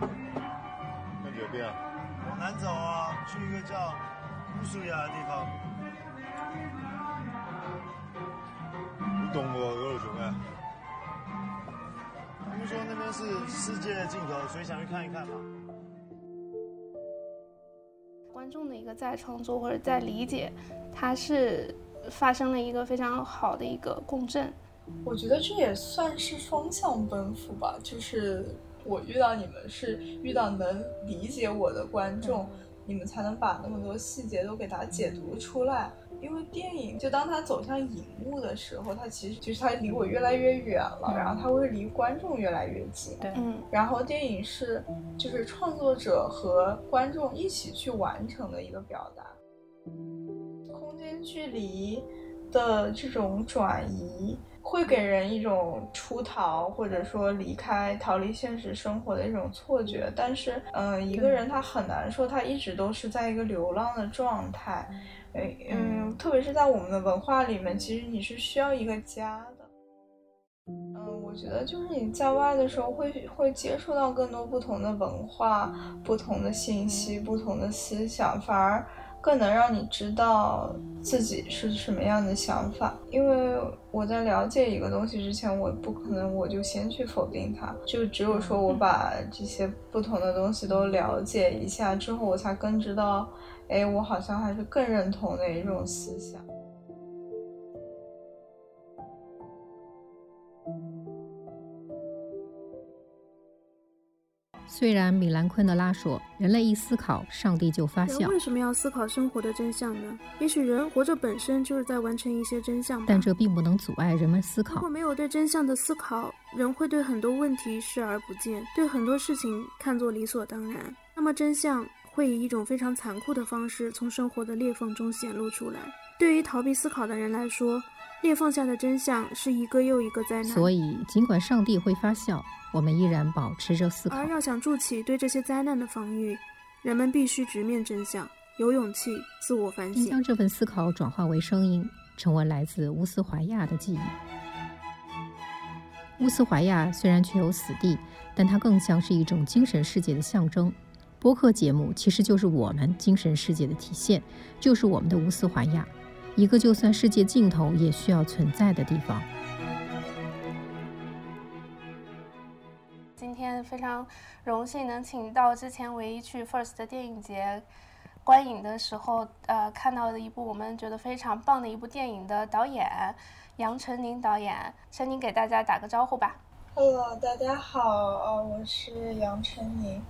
那有边啊？往南走啊，去一个叫乌苏亚的地方。你懂我俄罗熊哎？他们说那边是世界的尽头，所以想去看一看嘛。观众的一个再创作或者再理解，它是发生了一个非常好的一个共振。我觉得这也算是双向奔赴吧，就是我遇到你们是遇到能理解我的观众，你们才能把那么多细节都给它解读出来。因为电影就当它走向荧幕的时候，它其实就是它离我越来越远了，然后它会离观众越来越近。对，嗯，然后电影是就是创作者和观众一起去完成的一个表达，空间距离的这种转移。会给人一种出逃或者说离开、逃离现实生活的一种错觉，但是，嗯，一个人他很难说他一直都是在一个流浪的状态，嗯，特别是在我们的文化里面，其实你是需要一个家的。嗯，我觉得就是你在外的时候会会接触到更多不同的文化、不同的信息、不同的思想，反而。更能让你知道自己是什么样的想法，因为我在了解一个东西之前，我不可能我就先去否定它，就只有说我把这些不同的东西都了解一下之后，我才更知道，哎，我好像还是更认同哪一种思想。虽然米兰昆德拉说，人类一思考，上帝就发笑。为什么要思考生活的真相呢？也许人活着本身就是在完成一些真相。但这并不能阻碍人们思考。如果没有对真相的思考，人会对很多问题视而不见，对很多事情看作理所当然。那么真相会以一种非常残酷的方式从生活的裂缝中显露出来。对于逃避思考的人来说，裂缝下的真相是一个又一个灾难。所以，尽管上帝会发笑。我们依然保持着思考，而要想筑起对这些灾难的防御，人们必须直面真相，有勇气自我反省，将这份思考转化为声音，成为来自乌斯怀亚的记忆。乌斯怀亚虽然具有死地，但它更像是一种精神世界的象征。播客节目其实就是我们精神世界的体现，就是我们的乌斯怀亚，一个就算世界尽头也需要存在的地方。今天非常荣幸能请到之前唯一去 First 的电影节观影的时候，呃，看到的一部我们觉得非常棒的一部电影的导演杨丞琳导演，陈宁给大家打个招呼吧。Hello，大家好，呃，我是杨丞琳，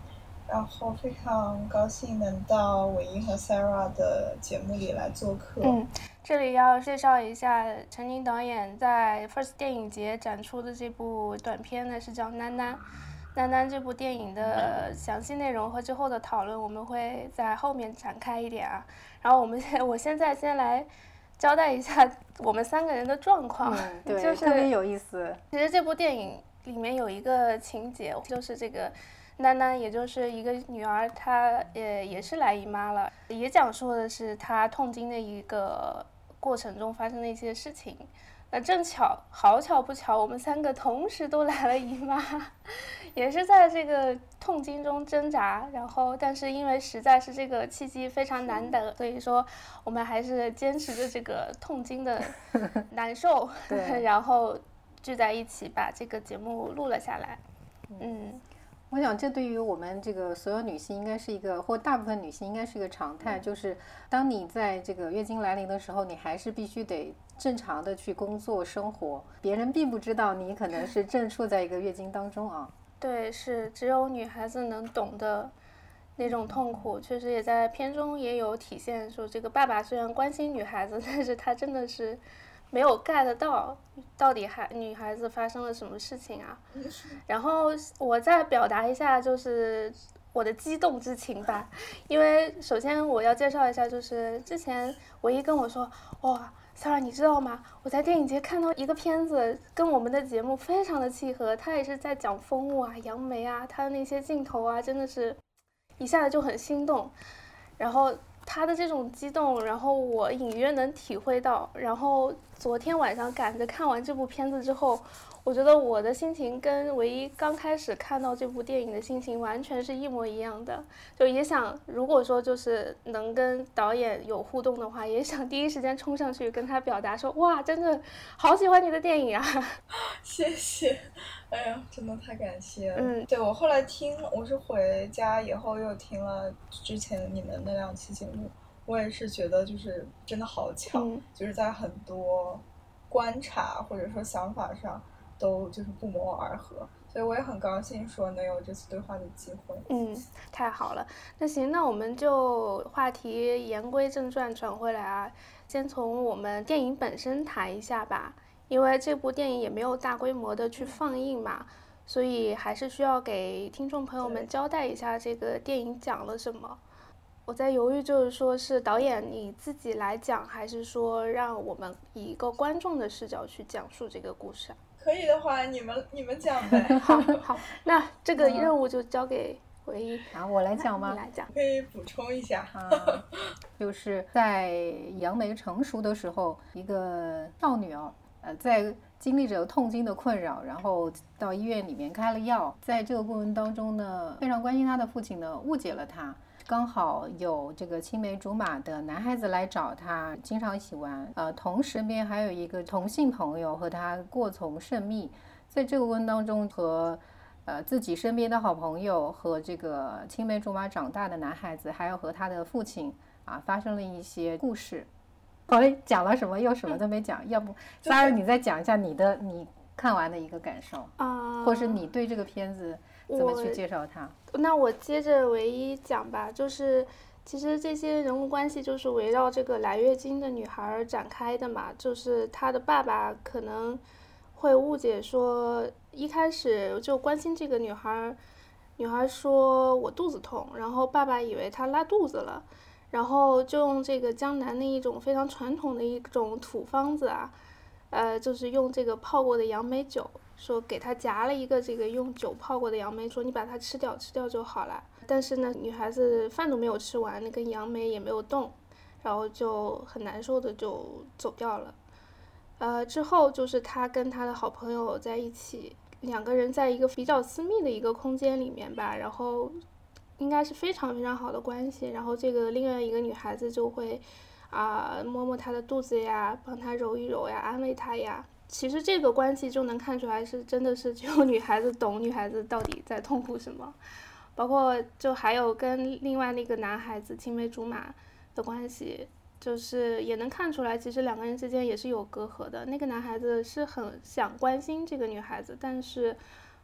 然后非常高兴能到伟英和 Sarah 的节目里来做客。嗯，这里要介绍一下陈宁导演在 First 电影节展出的这部短片呢，是叫《囡囡》。囡囡这部电影的详细内容和之后的讨论，我们会在后面展开一点啊。然后我们现我现在先来交代一下 我们三个人的状况，对，就是特别有意思。其实这部电影里面有一个情节，就是这个丹丹，也就是一个女儿，她也也是来姨妈了，也讲述的是她痛经的一个过程中发生的一些事情。那正巧，好巧不巧，我们三个同时都来了姨妈，也是在这个痛经中挣扎。然后，但是因为实在是这个契机非常难得，所以说我们还是坚持着这个痛经的 难受，然后聚在一起把这个节目录了下来。嗯。我想，这对于我们这个所有女性，应该是一个，或大部分女性应该是一个常态，就是当你在这个月经来临的时候，你还是必须得正常的去工作生活，别人并不知道你可能是正处在一个月经当中啊。对，是只有女孩子能懂的那种痛苦，确实也在片中也有体现。说这个爸爸虽然关心女孩子，但是他真的是。没有 get 到到底孩女孩子发生了什么事情啊？然后我再表达一下，就是我的激动之情吧。因为首先我要介绍一下，就是之前唯一跟我说，哇，Sarah，你知道吗？我在电影节看到一个片子，跟我们的节目非常的契合。他也是在讲风物啊、杨梅啊，他的那些镜头啊，真的是一下子就很心动。然后。他的这种激动，然后我隐约能体会到。然后昨天晚上赶着看完这部片子之后，我我觉得我的心情跟唯一刚开始看到这部电影的心情完全是一模一样的，就也想，如果说就是能跟导演有互动的话，也想第一时间冲上去跟他表达说，哇，真的好喜欢你的电影啊！谢谢，哎呀，真的太感谢了。嗯，对我后来听，我是回家以后又听了之前你们那两期节目，我也是觉得就是真的好巧，嗯就是在很多观察或者说想法上都就是不谋而合，所以我也很高兴说能有这次对话的机会。嗯，太好了。那行，那我们就话题言归正传，转回来啊，先从我们电影本身谈一下吧。因为这部电影也没有大规模的去放映嘛，所以还是需要给听众朋友们交代一下这个电影讲了什么。我在犹豫，就是说是导演你自己来讲，还是说让我们以一个观众的视角去讲述这个故事啊？可以的话，你们你们讲呗，好，好，那这个嗯任务就交给唯一，啊，我来讲吗你？来讲。可以补充一下。啊，就是在杨梅成熟的时候，一个少女哦，呃，在经历着痛经的困扰，然后到医院里面开了药，在这个过程当中呢，非常关心她的父亲呢误解了她。刚好有这个青梅竹马的男孩子来找他，经常一起玩。呃，同时边还有一个同性朋友和他过从甚密，在这个过程当中和呃自己身边的好朋友和这个青梅竹马长大的男孩子，还有和他的父亲啊发生了一些故事。好嘞，讲了什么又什么都没讲，要不萨尔你再讲一下你的你看完的一个感受，啊，或是你对这个片子怎么去我介绍他？那我接着唯一讲吧，就是其实这些人物关系就是围绕这个来月经的女孩儿展开的嘛，就是她的爸爸可能会误解说，一开始就关心这个女孩儿，女孩儿说我肚子痛，然后爸爸以为她拉肚子了，然后就用这个江南的一种非常传统的一种土方子啊，呃，就是用这个泡过的杨梅酒，说给她夹了一个这个用酒泡过的杨梅，说你把它吃掉，吃掉就好了。但是呢，女孩子饭都没有吃完，那根杨梅也没有动，然后就很难受的就走掉了。呃，之后就是她跟她的好朋友在一起，两个人在一个比较私密的一个空间里面吧，然后应该是非常非常好的关系。然后这个另外一个女孩子就会啊、摸摸她的肚子呀，帮她揉一揉呀，安慰她呀。其实这个关系就能看出来是真的是只有女孩子懂女孩子到底在痛苦什么，包括就还有跟另外那个男孩子青梅竹马的关系，就是也能看出来，其实两个人之间也是有隔阂的。那个男孩子是很想关心这个女孩子，但是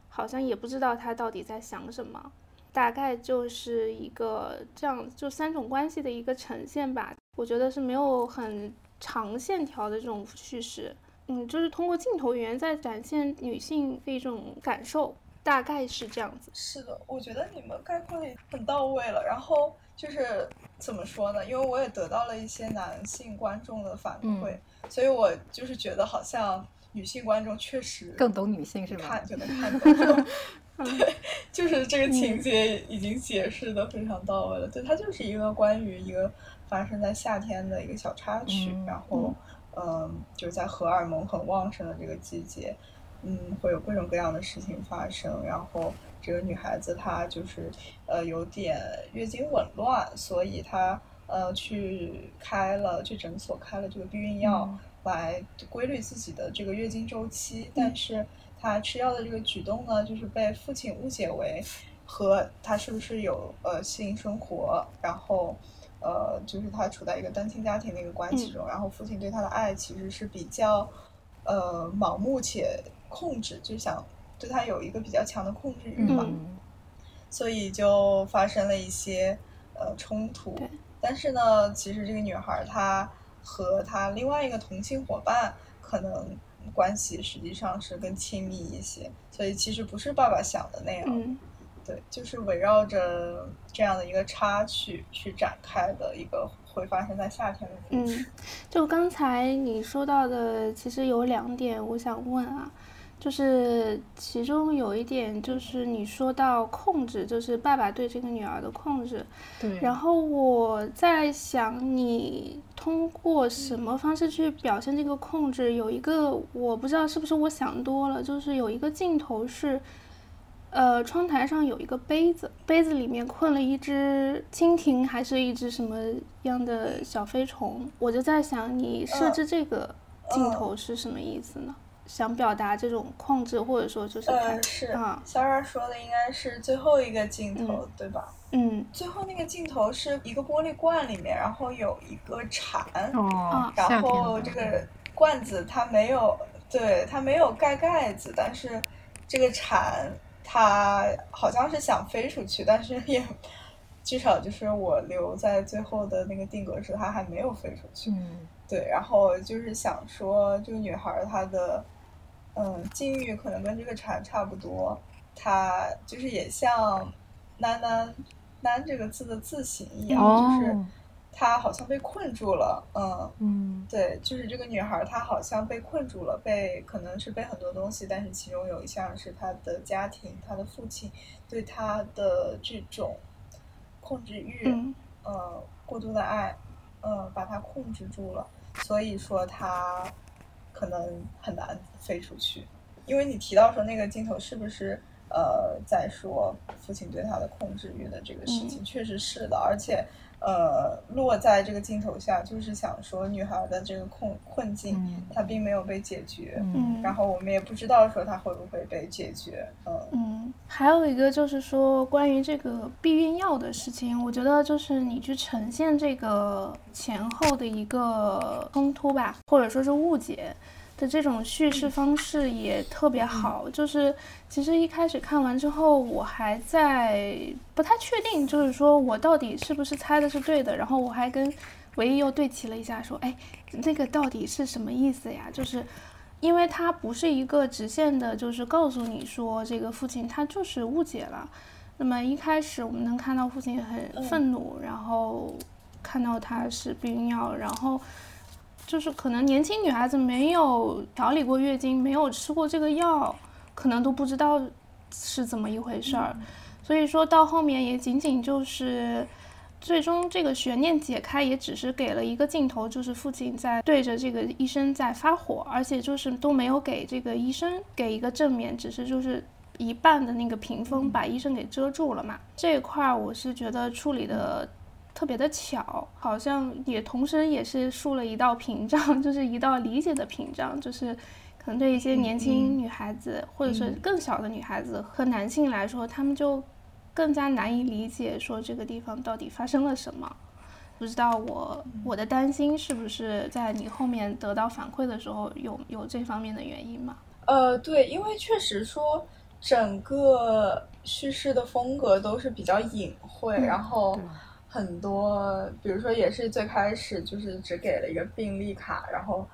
好像也不知道他到底在想什么。大概就是一个这样，就三种关系的一个呈现吧。我觉得是没有很长线条的这种叙事，嗯，就是通过镜头语言在展现女性的一种感受，大概是这样子。是的，我觉得你们概括的很到位了。然后就是怎么说呢？因为我也得到了一些男性观众的反馈，所以我就是觉得好像女性观众确实更懂女性是吧？看就能看懂。对，就是这个情节已经解释的非常到位了。对，它就是一个关于一个发生在夏天的一个小插曲，嗯然后嗯，就是在荷尔蒙很旺盛的这个季节，嗯，会有各种各样的事情发生。然后这个女孩子她就是呃有点月经紊乱，所以她呃去开了去诊所开了这个避孕药。嗯来规律自己的这个月经周期，但是她吃药的这个举动呢，就是被父亲误解为和他是不是有呃性生活，然后呃就是他处在一个单亲家庭的一个关系中，然后父亲对他的爱其实是比较呃盲目且控制，就想对他有一个比较强的控制欲吧，嗯所以就发生了一些呃冲突。但是呢，其实这个女孩儿她和她另外一个同性伙伴可能关系实际上是更亲密一些，所以其实不是爸爸想的那样。嗯对，就是围绕着这样的一个插曲去展开的一个会发生在夏天的故事。嗯，就刚才你说到的，其实有两点我想问啊，就是其中有一点就是你说到控制，就是爸爸对这个女儿的控制。对。然后我在想，你通过什么方式去表现这个控制？有一个我不知道是不是我想多了，就是有一个镜头是。呃，窗台上有一个杯子，杯子里面困了一只蜻蜓，还是一只什么样的小飞虫？我就在想，你设置这个镜头是什么意思呢？想表达这种控制，或者说就是呃，是啊，小冉说的应该是最后一个镜头，对吧？嗯，最后那个镜头是一个玻璃罐里面，然后有一个蝉，哦，然后这个罐子它没有，对，它没有盖盖子，但是这个蝉。他好像是想飞出去，但是也 至少就是我留在最后的那个定格是，他还没有飞出去。嗯，对，然后就是想说，这个女孩她的嗯境遇可能跟这个蝉差不多，她就是也像“喃喃喃”这个字的字形一样，就是。她好像被困住了，嗯嗯，对，就是这个女孩，她好像被困住了，被可能是被很多东西，但是其中有一项是她的家庭，她的父亲对她的这种控制欲，呃，过度的爱，呃，把她控制住了，所以说她可能很难飞出去。因为你提到说那个镜头是不是呃在说父亲对她的控制欲的这个事情，确实是的，而且。呃，落在这个镜头下，就是想说女孩的这个困困境，她并没有被解决。嗯，然后我们也不知道说她会不会被解决。嗯嗯，还有一个就是说关于这个避孕药的事情，我觉得就是你去呈现这个前后的一个冲突吧，或者说是误解。的这种叙事方式也特别好，就是其实一开始看完之后，我还在不太确定，就是说我到底是不是猜的是对的。然后我还跟唯一又对齐了一下，说，哎，那个到底是什么意思呀？就是因为它不是一个直线的，就是告诉你说这个父亲他就是误解了。那么一开始我们能看到父亲很愤怒，然后看到他是避孕药，然后。就是可能年轻女孩子没有调理过月经，没有吃过这个药，可能都不知道是怎么一回事儿。所以说到后面也仅仅就是最终这个悬念解开，也只是给了一个镜头，就是父亲在对着这个医生在发火，而且就是都没有给这个医生给一个正面，只是就是一半的那个屏风把医生给遮住了嘛。这一块我是觉得处理的。特别的巧，好像也同时也是竖了一道屏障，就是一道理解的屏障，就是可能对一些年轻女孩子或者是更小的女孩子和男性来说，他们就更加难以理解说这个地方到底发生了什么。不知道我我的担心是不是在你后面得到反馈的时候有有这方面的原因吗？呃，对，因为确实说整个叙事的风格都是比较隐晦，然后。很多，比如说也是最开始就是只给了一个病历卡，然后，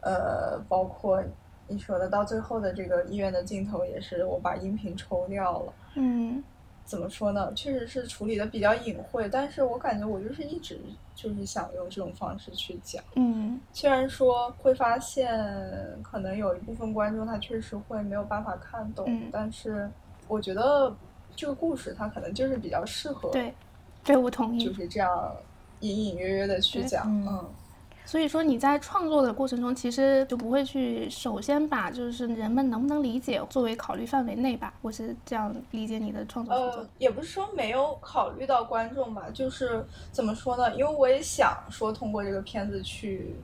呃，包括你说的到最后的这个医院的镜头也是我把音频抽掉了。嗯，怎么说呢？确实是处理的比较隐晦，但是我感觉我就是一直就是想用这种方式去讲。嗯，虽然说会发现可能有一部分观众他确实会没有办法看懂，但是我觉得这个故事它可能就是比较适合。对。对，我同意。就是这样，隐隐约约的去讲，嗯。所以说你在创作的过程中，其实就不会去首先把就是人们能不能理解作为考虑范围内吧？我是这样理解你的创作呃，也不是说没有考虑到观众吧，就是怎么说呢？因为我也想说通过这个片子去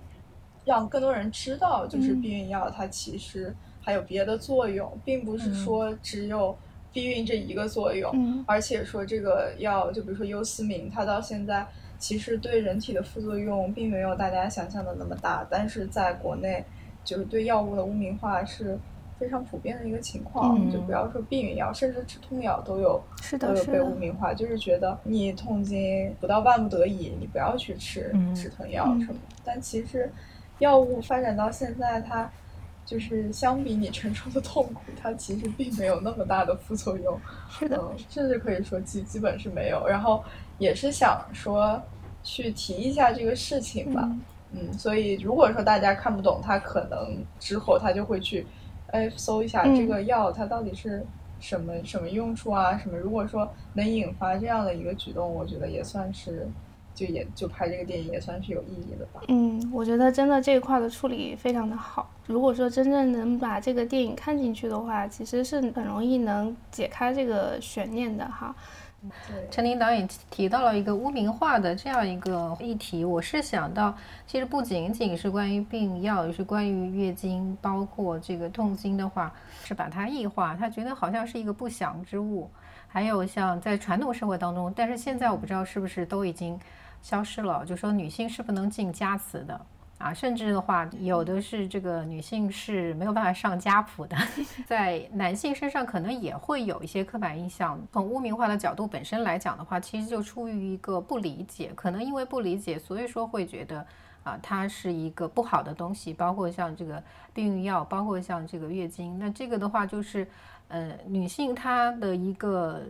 让更多人知道，就是避孕药它其实还有别的作用，并不是说只有。避孕这一个作用，而且说这个药，就比如说优思明，它到现在其实对人体的副作用并没有大家想象的那么大，但是在国内，就是对药物的污名化是非常普遍的一个情况。就不要说避孕药，甚至止痛药都有都有被污名化，就是觉得你痛经不到万不得已，你不要去吃止疼药什么。但其实药物发展到现在，它。就是相比你承受的痛苦，它其实并没有那么大的副作用，是的，甚至可以说基基本是没有。然后也是想说去提一下这个事情吧，嗯，所以如果说大家看不懂，他可能之后他就会去哎，搜一下这个药它到底是什么什么用处啊？什么？如果说能引发这样的一个举动，我觉得也算是。就也就拍这个电影也算是有意义的吧。嗯，我觉得真的这一块的处理非常的好。如果说真正能把这个电影看进去的话，其实是很容易能解开这个悬念的哈。陈琳导演提到了一个污名化的这样一个议题，我是想到，其实不仅仅是关于病药，也是关于月经，包括这个痛经的话，是把它异化，他觉得好像是一个不祥之物。还有像在传统社会当中，但是现在我不知道是不是都已经。消失了，就说女性是不能进家祠的啊，甚至的话，有的是这个女性是没有办法上家谱的，在男性身上可能也会有一些刻板印象。从污名化的角度本身来讲的话，其实就出于一个不理解，可能因为不理解，所以说会觉得啊，它是一个不好的东西，包括像这个避孕药，包括像这个月经，那这个的话就是，呃，女性她的一个。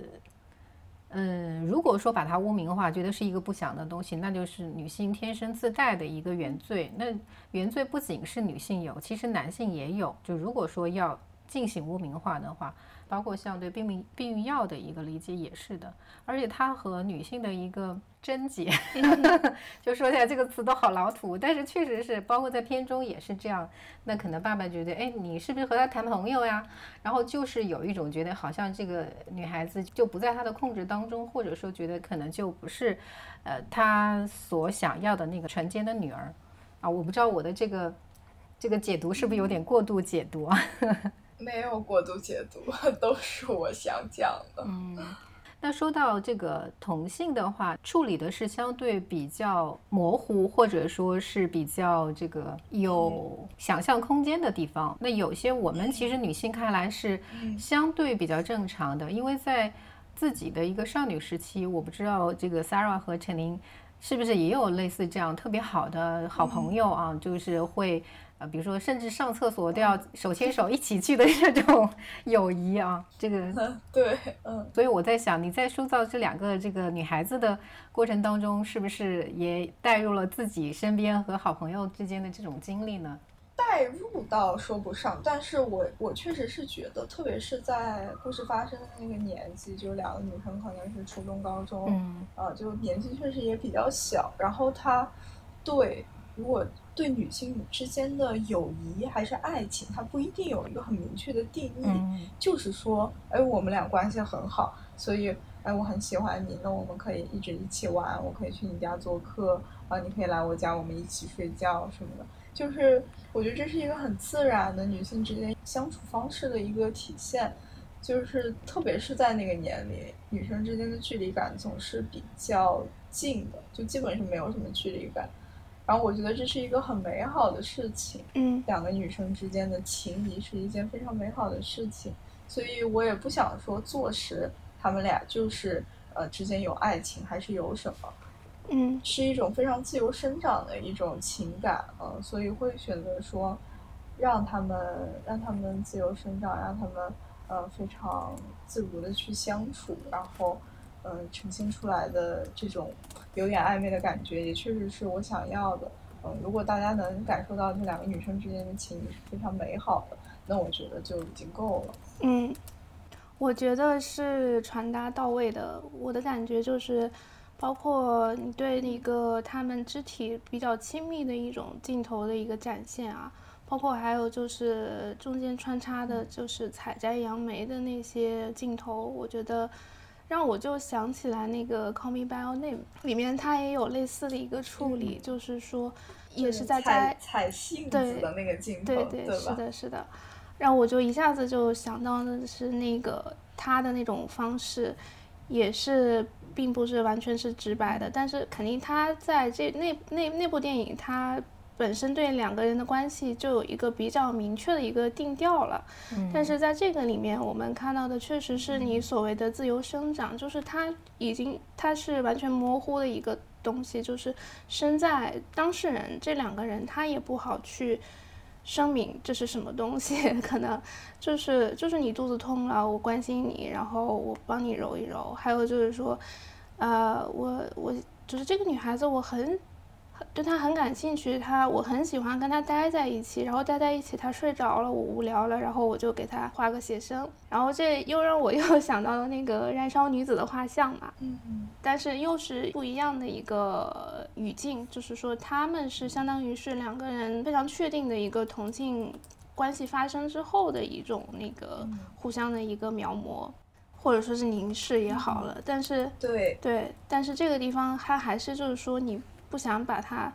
嗯，如果说把它污名化，觉得是一个不祥的东西，那就是女性天生自带的一个原罪。那原罪不仅是女性有，其实男性也有。就如果说要进行污名化的话。包括像对避孕避孕药的一个理解也是的，而且它和女性的一个贞洁，就说起来这个词都好老土，但是确实是，包括在片中也是这样。那可能爸爸觉得，哎，你是不是和他谈朋友呀？然后就是有一种觉得好像这个女孩子就不在他的控制当中，或者说觉得可能就不是，呃，他所想要的那个纯洁的女儿啊。我不知道我的这个这个解读是不是有点过度解读啊？没有过度解读，都是我想讲的。嗯，那说到这个同性的话，处理的是相对比较模糊，或者说是比较这个有想象空间的地方。那有些我们其实女性看来是相对比较正常的，因为在自己的一个少女时期，我不知道这个 Sarah 和陈琳是不是也有类似这样特别好的好朋友啊，就是会。啊，比如说，甚至上厕所都要手牵手一起去的这种友谊啊，这个 对，嗯，所以我在想，你在塑造这两个这个女孩子的过程当中，是不是也带入了自己身边和好朋友之间的这种经历呢？带入倒说不上，但是我我确实是觉得，特别是在故事发生的那个年纪，就两个女生可能是初中、高中，嗯，啊，就年纪确实也比较小，然后她对如果。对女性之间的友谊还是爱情，它不一定有一个很明确的定义。就是说，哎，我们俩关系很好，所以，哎，我很喜欢你，那我们可以一直一起玩，我可以去你家做客，啊，你可以来我家，我们一起睡觉什么的。就是我觉得这是一个很自然的女性之间相处方式的一个体现。就是特别是在那个年龄，女生之间的距离感总是比较近的，就基本是没有什么距离感。然后我觉得这是一个很美好的事情，嗯，两个女生之间的情谊是一件非常美好的事情，所以我也不想说坐实他们俩就是呃之间有爱情还是有什么，嗯，是一种非常自由生长的一种情感，嗯，所以会选择说让他们让他们自由生长，让他们呃非常自如的去相处，然后。嗯，呈现出来的这种有点暧昧的感觉，也确实是我想要的。嗯，如果大家能感受到这两个女生之间的情谊是非常美好的，那我觉得就已经够了。嗯，我觉得是传达到位的。我的感觉就是，包括你对那个他们肢体比较亲密的一种镜头的一个展现啊，包括还有就是中间穿插的就是采摘杨梅的那些镜头，我觉得。让我就想起来那个《Call Me by Your Name》里面，它也有类似的一个处理，就是说，也是在采采杏子的那个镜头，对对，是的，是的。然后我就一下子就想到的是那个他的那种方式，也是并不是完全是直白的，但是肯定他在这那那那部电影他。本身对两个人的关系就有一个比较明确的一个定调了，但是在这个里面，我们看到的确实是你所谓的自由生长，就是它已经它是完全模糊的一个东西，就是身在当事人这两个人他也不好去声明这是什么东西，可能就是就是你肚子痛了，我关心你，然后我帮你揉一揉，还有就是说，呃，我我就是这个女孩子，我很。对他很感兴趣，他我很喜欢跟他待在一起，然后待在一起，他睡着了，我无聊了，然后我就给他画个写生，然后这又让我 又想到了那个燃烧女子的画像嘛，嗯但是又是不一样的一个语境，就是说他们是相当于是两个人非常确定的一个同性关系发生之后的一种那个互相的一个描摹，或者说是凝视也好了，但是对，对，但是这个地方它还是就是说你不想把它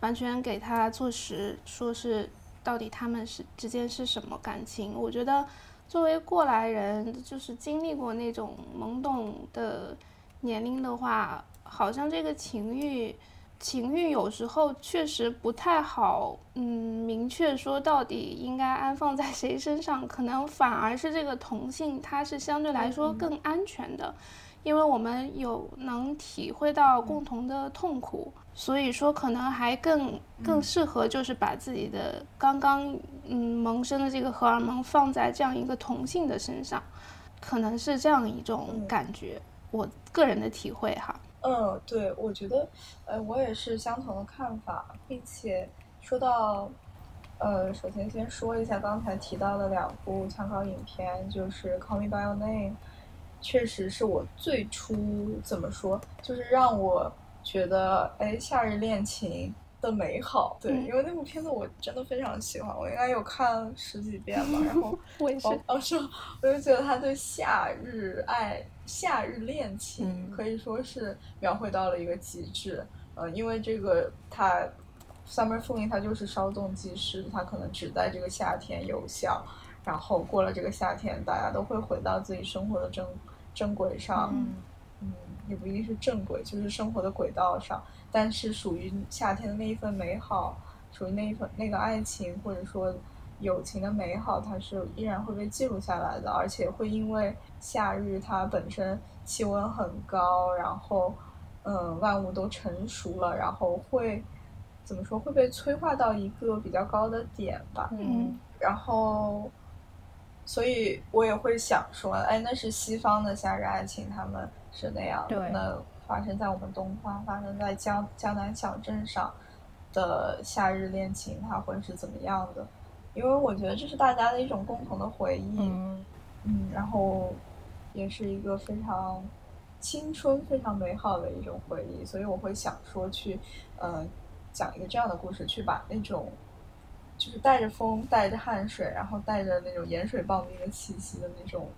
完全给它做实，说是到底他们是之间是什么感情。我觉得作为过来人，就是经历过那种懵懂的年龄的话，好像这个情欲。情欲有时候确实不太好，嗯，明确说到底应该安放在谁身上，可能反而是这个同性，它是相对来说更安全的。因为我们有能体会到共同的痛苦，所以说可能还更更适合就是把自己的刚刚嗯萌生的这个荷尔蒙放在这样一个同性的身上，可能是这样一种感觉，我个人的体会哈。嗯，对，我觉得，呃，我也是相同的看法，并且说到，呃，首先先说一下刚才提到的两部参考影片，就是《Call Me by Your Name》，确实是我最初怎么说，就是让我觉得，哎，夏日恋情的美好，对，嗯因为那部片子我真的非常喜欢，我应该有看十几遍吧，然后。我也是哦，哦，是，我就觉得他对夏日爱、夏日恋情嗯可以说是描绘到了一个极致。呃，因为这个他 Summer Fling 它就是稍纵即逝，它可能只在这个夏天有效，然后过了这个夏天，大家都会回到自己生活的正正轨上。嗯。嗯，也不一定是正轨，就是生活的轨道上，但是属于夏天的那一份美好，属于那一份那个爱情或者说友情的美好，它是依然会被记录下来的，而且会因为夏日它本身气温很高，然后嗯万物都成熟了，然后会怎么说会被催化到一个比较高的点吧，嗯。然后，所以我也会想说，哎，那是西方的夏日爱情，他们是那样的。对那发生在我们东方，发生在江江南小镇上的夏日恋情，它会是怎么样的？因为我觉得这是大家的一种共同的回忆，嗯嗯，然后也是一个非常青春、非常美好的一种回忆，所以我会想说去，呃，讲一个这样的故事，去把那种就是带着风、带着汗水，然后带着那种盐水棒冰的气息的那种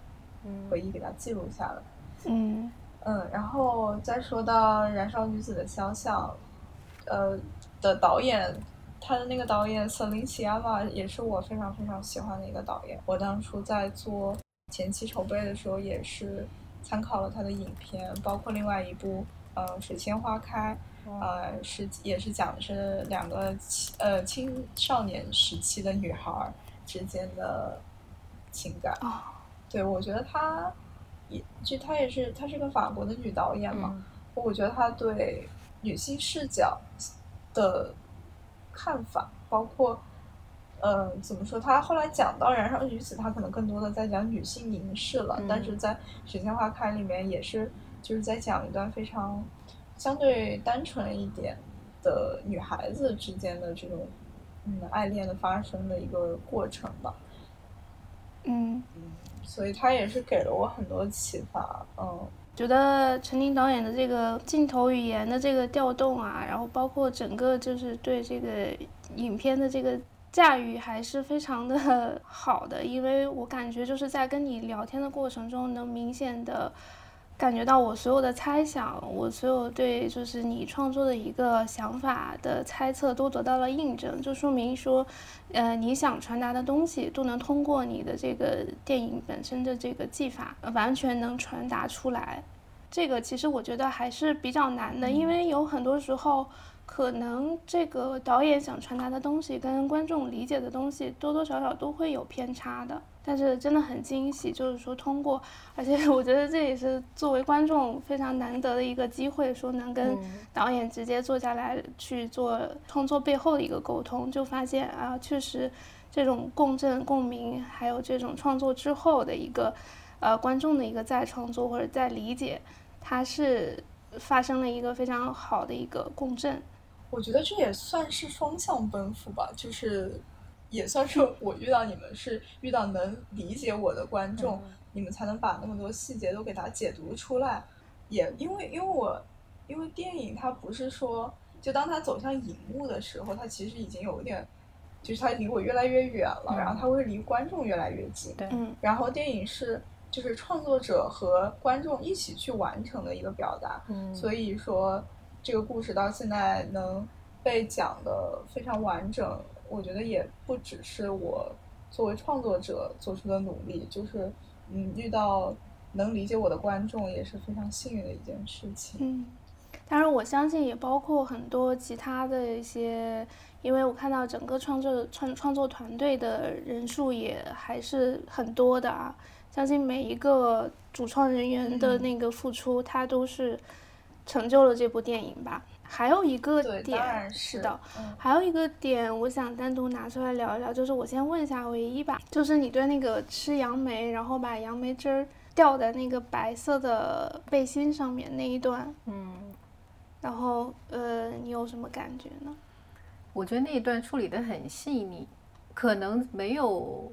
嗯回忆给它记录下来。嗯嗯，然后再说到《燃烧女子的肖像》，呃的导演，他的那个导演瑟琳奇亚玛也是我非常非常喜欢的一个导演。我当初在做前期筹备的时候，也是参考了他的影片，包括另外一部呃《水仙花开》，呃是也是讲的是两个青呃青少年时期的女孩儿之间的情感。哦。对，我觉得她也就她也是她是个法国的女导演嘛，嗯。我觉得她对女性视角的看法，包括呃怎么说，她后来讲到《燃烧女子》，她可能更多的在讲女性凝视了，嗯。但是在《水仙花开》里面也是就是在讲一段非常相对单纯一点的女孩子之间的这种嗯爱恋的发生的一个过程吧。嗯，所以他也是给了我很多启发，嗯觉得陈琳导演的这个镜头语言的这个调动啊，然后包括整个就是对这个影片的这个驾驭还是非常的好的，因为我感觉就是在跟你聊天的过程中，能明显的感觉到我所有的猜想，我所有对就是你创作的一个想法的猜测都得到了印证，就说明说，呃，你想传达的东西都能通过你的这个电影本身的这个技法，完全能传达出来。这个其实我觉得还是比较难的，因为有很多时候，可能这个导演想传达的东西跟观众理解的东西多多少少都会有偏差的。但是真的很惊喜，就是说通过，而且 我觉得这也是作为观众非常难得的一个机会，说能跟嗯导演直接坐下来去做创作背后的一个沟通，就发现啊，确实这种共振、共鸣，还有这种创作之后的一个呃观众的一个再创作或者再理解，它是发生了一个非常好的一个共振。我觉得这也算是双向奔赴吧，就是也算是我遇到你们是遇到能理解我的观众，你们才能把那么多细节都给它解读出来。也因为因为我因为电影它不是说，就当它走向荧幕的时候，它其实已经有一点，就是它离我越来越远了，然后它会离观众越来越近。对，嗯然后电影是就是创作者和观众一起去完成的一个表达，嗯所以说这个故事到现在能被讲的非常完整，我觉得也不只是我作为创作者做出的努力，就是嗯遇到能理解我的观众也是非常幸运的一件事情。嗯，当然我相信也包括很多其他的一些，因为我看到整个创作创创作团队的人数也还是很多的啊，相信每一个主创人员的嗯那个付出，他都是成就了这部电影吧。还有一个，点是的，嗯还有一个点，我想单独拿出来聊一聊，就是我先问一下唯一吧，就是你对那个吃杨梅，然后把杨梅汁儿掉在那个白色的背心上面那一段，嗯，然后呃，你有什么感觉呢？我觉得那一段处理的很细腻，可能没有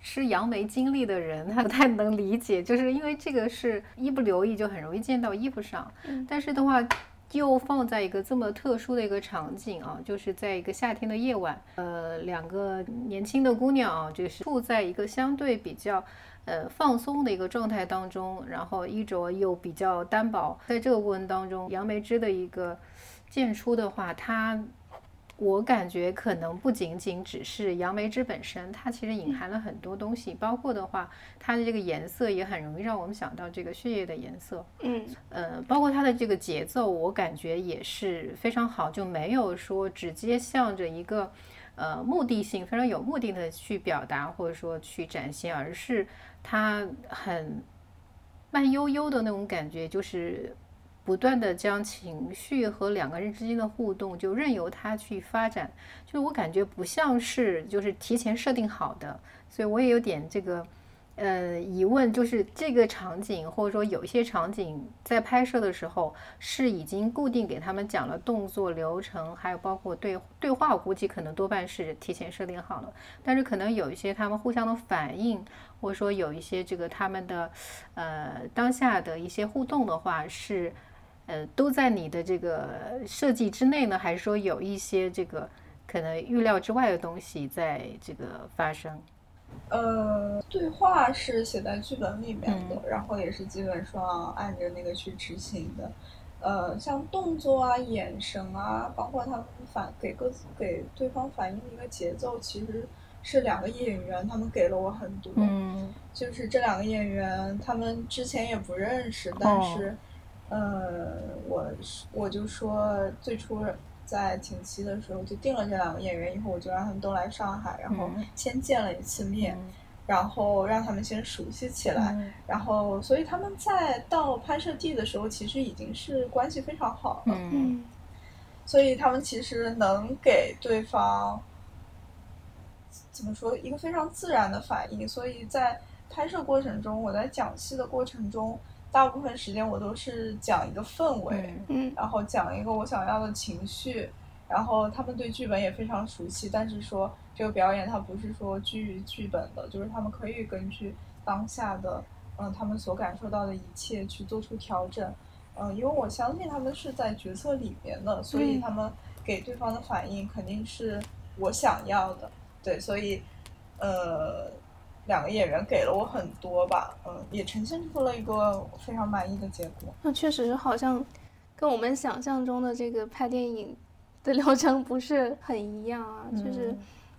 吃杨梅经历的人，他不太能理解，就是因为这个是一不留意就很容易溅到衣服上，嗯但是的话。又放在一个这么特殊的一个场景啊，就是在一个夏天的夜晚，呃，两个年轻的姑娘啊，就是处在一个相对比较呃放松的一个状态当中，然后衣着又比较单薄，在这个过程当中，杨梅枝的一个渐出的话，它我感觉可能不仅仅只是杨梅汁本身，它其实隐含了很多东西，包括的话，它的这个颜色也很容易让我们想到这个血液的颜色，嗯。呃，包括它的这个节奏，我感觉也是非常好，就没有说直接向着一个呃目的性非常有目的的去表达或者说去展现，而是它很慢悠悠的那种感觉，就是不断的将情绪和两个人之间的互动就任由它去发展，就是我感觉不像是就是提前设定好的，所以我也有点这个。呃，疑问就是这个场景，或者说有一些场景在拍摄的时候是已经固定给他们讲了动作流程，还有包括对对话，我估计可能多半是提前设定好了。但是可能有一些他们互相的反应，或者说有一些这个他们的呃当下的一些互动的话，是呃都在你的这个设计之内呢，还是说有一些这个可能预料之外的东西在这个发生？呃，对话是写在剧本里面的，嗯然后也是基本上按着那个去执行的。呃，像动作啊、眼神啊，包括他们反给各自给对方反映的一个节奏，其实是两个演员他们给了我很多。嗯就是这两个演员，他们之前也不认识，但哦是，呃，我是我就说最初在前期的时候就定了这两个演员，以后我就让他们都来上海，然后嗯。先见了一次面，然后让他们先熟悉起来，嗯。然后所以他们在到拍摄地的时候，其实已经是关系非常好了，嗯。嗯。所以他们其实能给对方怎么说一个非常自然的反应，所以在拍摄过程中，我在讲戏的过程中，大部分时间我都是讲一个氛围，嗯嗯。然后讲一个我想要的情绪，然后他们对剧本也非常熟悉，但是说这个表演它不是说基于剧本的，就是他们可以根据当下的嗯他们所感受到的一切去做出调整，嗯，因为我相信他们是在角色里面的，所以嗯。他们给对方的反应肯定是我想要的，对，所以呃。两个演员给了我很多吧，嗯，也呈现出了一个非常满意的结果。那确实好像跟我们想象中的这个拍电影的流程不是很一样啊，就是。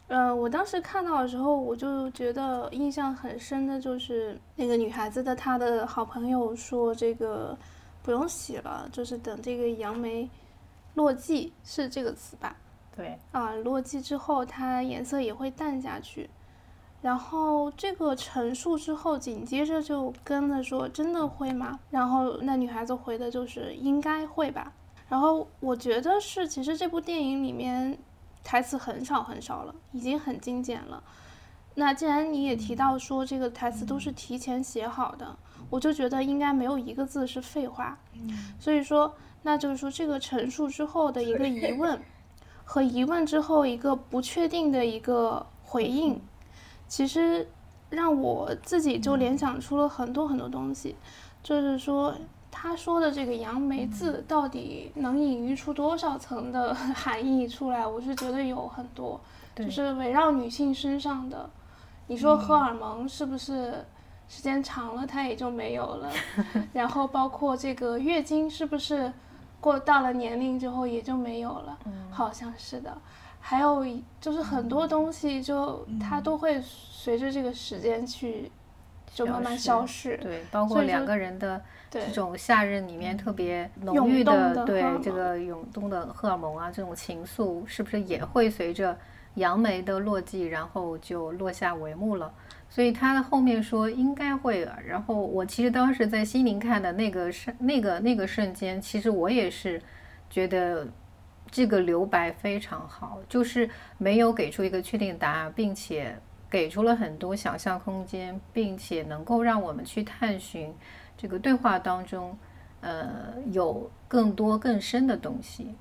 呃，我当时看到的时候，我就觉得印象很深的就是那个女孩子的她的好朋友说，这个不用洗了，就是等这个杨梅落季是这个词吧？对，啊，落季之后它颜色也会淡下去。然后这个陈述之后，紧接着就跟了说：“真的会吗？”然后那女孩子回的就是：“应该会吧。”然后我觉得是，其实这部电影里面台词很少很少了，已经很精简了。那既然你也提到说这个台词都是提前写好的，我就觉得应该没有一个字是废话。所以说，那就是说这个陈述之后的一个疑问，和疑问之后一个不确定的一个回应，其实让我自己就联想出了很多很多东西，就是说。他说的这个“杨梅”字到底能隐喻出多少层的 含义出来？我是觉得有很多，就是围绕女性身上的。你说荷尔蒙是不是时间长了它也就没有了？然后包括这个月经是不是过到了年龄之后也就没有了？好像是的。还有就是很多东西就它都会随着这个时间去就慢慢消逝。对，包括两个人的。这种夏日里面特别浓郁的，对这个涌动的荷尔蒙啊，这种情愫是不是也会随着杨梅的落季，然后就落下帷幕了？所以他的后面说应该会。然后我其实当时在心灵看的那个瞬，那个那个瞬间，其实我也是觉得这个留白非常好，就是没有给出一个确定答案，并且给出了很多想象空间，并且能够让我们去探寻。这个对话当中，呃，有更多更深的东西。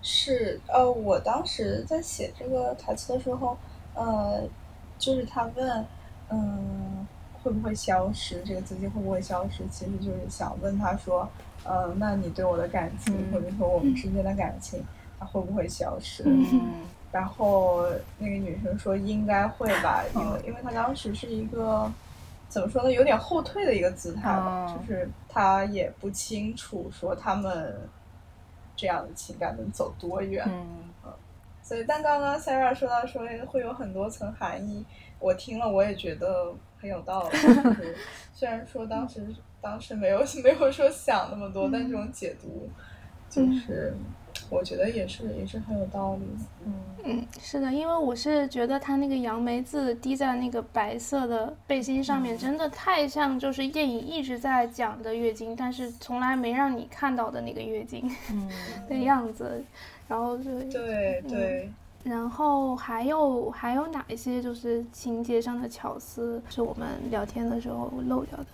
是，呃，我当时在写这个台词的时候，呃，就是他问，嗯，会不会消失？这个资金会不会消失？其实就是想问他说，呃，那你对我的感情，或者说我们之间的感情，它会不会消失？嗯。然后那个女生说应该会吧，因为因为她当时是一个。怎么说呢？有点后退的一个姿态吧，就是他也不清楚说他们这样的情感能走多远。嗯，所以但刚刚 Sarah 说到说会有很多层含义，我听了我也觉得很有道理。虽然说当时当时没有没有说想那么多，但这种解读就是。我觉得也是，也是很有道理。嗯嗯，是的，因为我是觉得他那个杨梅字滴在那个白色的背心上面，真的太像就是电影一直在讲的月经，但是从来没让你看到的那个月经 的样子。然后就对对，然后还有还有哪一些就是情节上的巧思是我们聊天的时候漏掉的？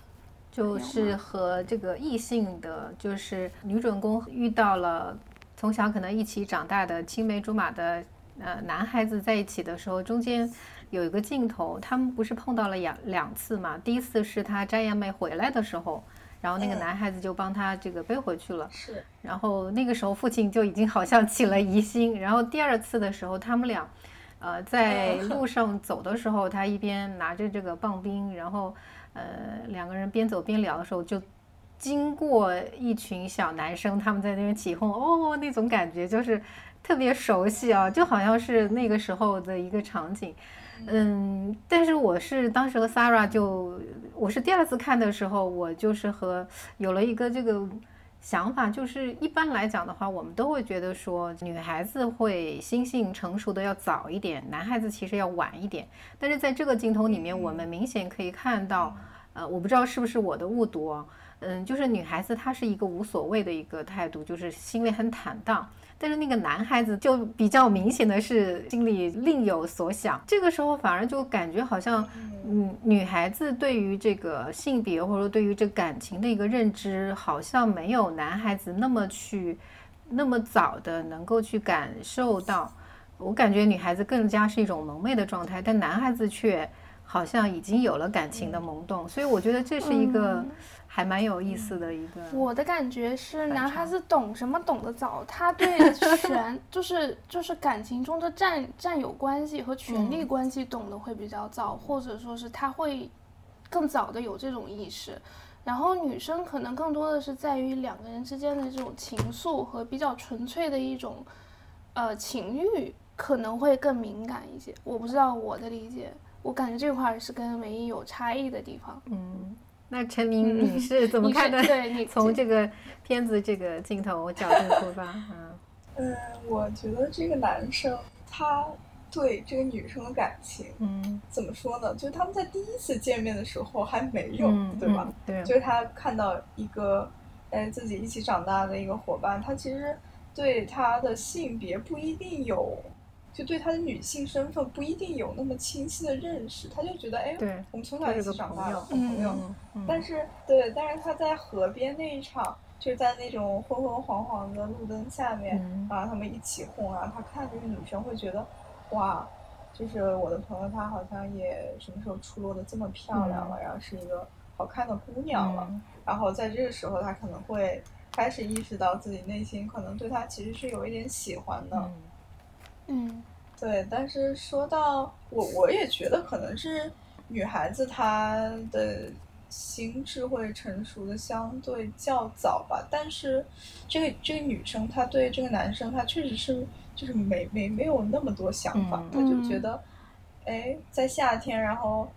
就是和这个异性的，就是女主人公遇到了。从小可能一起长大的青梅竹马的呃男孩子在一起的时候，中间有一个镜头，他们不是碰到了两两次嘛？第一次是他摘杨梅回来的时候，然后那个男孩子就帮他这个背回去了。是。然后那个时候父亲就已经好像起了疑心。然后第二次的时候，他们俩呃在路上走的时候，他一边拿着这个棒冰，然后呃两个人边走边聊的时候就。经过一群小男生，他们在那边起哄，哦，那种感觉就是特别熟悉啊，就好像是那个时候的一个场景。嗯，但是我是当时和 Sarah 就，我是第二次看的时候，我就是和有了一个这个想法，就是一般来讲的话，我们都会觉得说女孩子会心性成熟的要早一点，男孩子其实要晚一点。但是在这个镜头里面，我们明显可以看到，呃，我不知道是不是我的误读。嗯，就是女孩子她是一个无所谓的一个态度，就是心里很坦荡。但是那个男孩子就比较明显的是心里另有所想。这个时候反而就感觉好像，嗯，女孩子对于这个性别或者说对于这感情的一个认知，好像没有男孩子那么去那么早的能够去感受到。我感觉女孩子更加是一种萌妹的状态，但男孩子却好像已经有了感情的萌动。所以我觉得这是一个。还蛮有意思的一个。我的感觉是，男孩子懂什么懂得早，他对权 就是就是感情中的占占有关系和权力关系懂得会比较早，或者说是他会更早的有这种意识。然后女生可能更多的是在于两个人之间的这种情愫和比较纯粹的一种呃情欲可能会更敏感一些。我不知道我的理解，我感觉这块是跟唯一有差异的地方。嗯。那陈明，你是怎么看的？从这个片子这个镜头角度出发，嗯嗯，我觉得这个男生他对这个女生的感情，嗯，怎么说呢？就是他们在第一次见面的时候还没有，对吧？对，就是他看到一个哎自己一起长大的一个伙伴，他其实对他的性别不一定有。就对他的女性身份不一定有那么清晰的认识，他就觉得哎，我们从小一起长大的好嗯朋友。嗯但是对，但是他在河边那一场，就是在那种昏昏黄黄的路灯下面，嗯然后他们一起哄，然后她看这个女生会觉得，哇，就是我的朋友她好像也什么时候出落的这么漂亮了，然后是一个好看的姑娘了。嗯然后在这个时候，她可能会开始意识到自己内心可能对她其实是有一点喜欢的。嗯嗯对，但是说到我，我也觉得可能是女孩子她的心智会成熟的相对较早吧。但是这个这个女生她对这个男生，她确实是就是没没没有那么多想法，嗯她就觉得，哎，在夏天，然后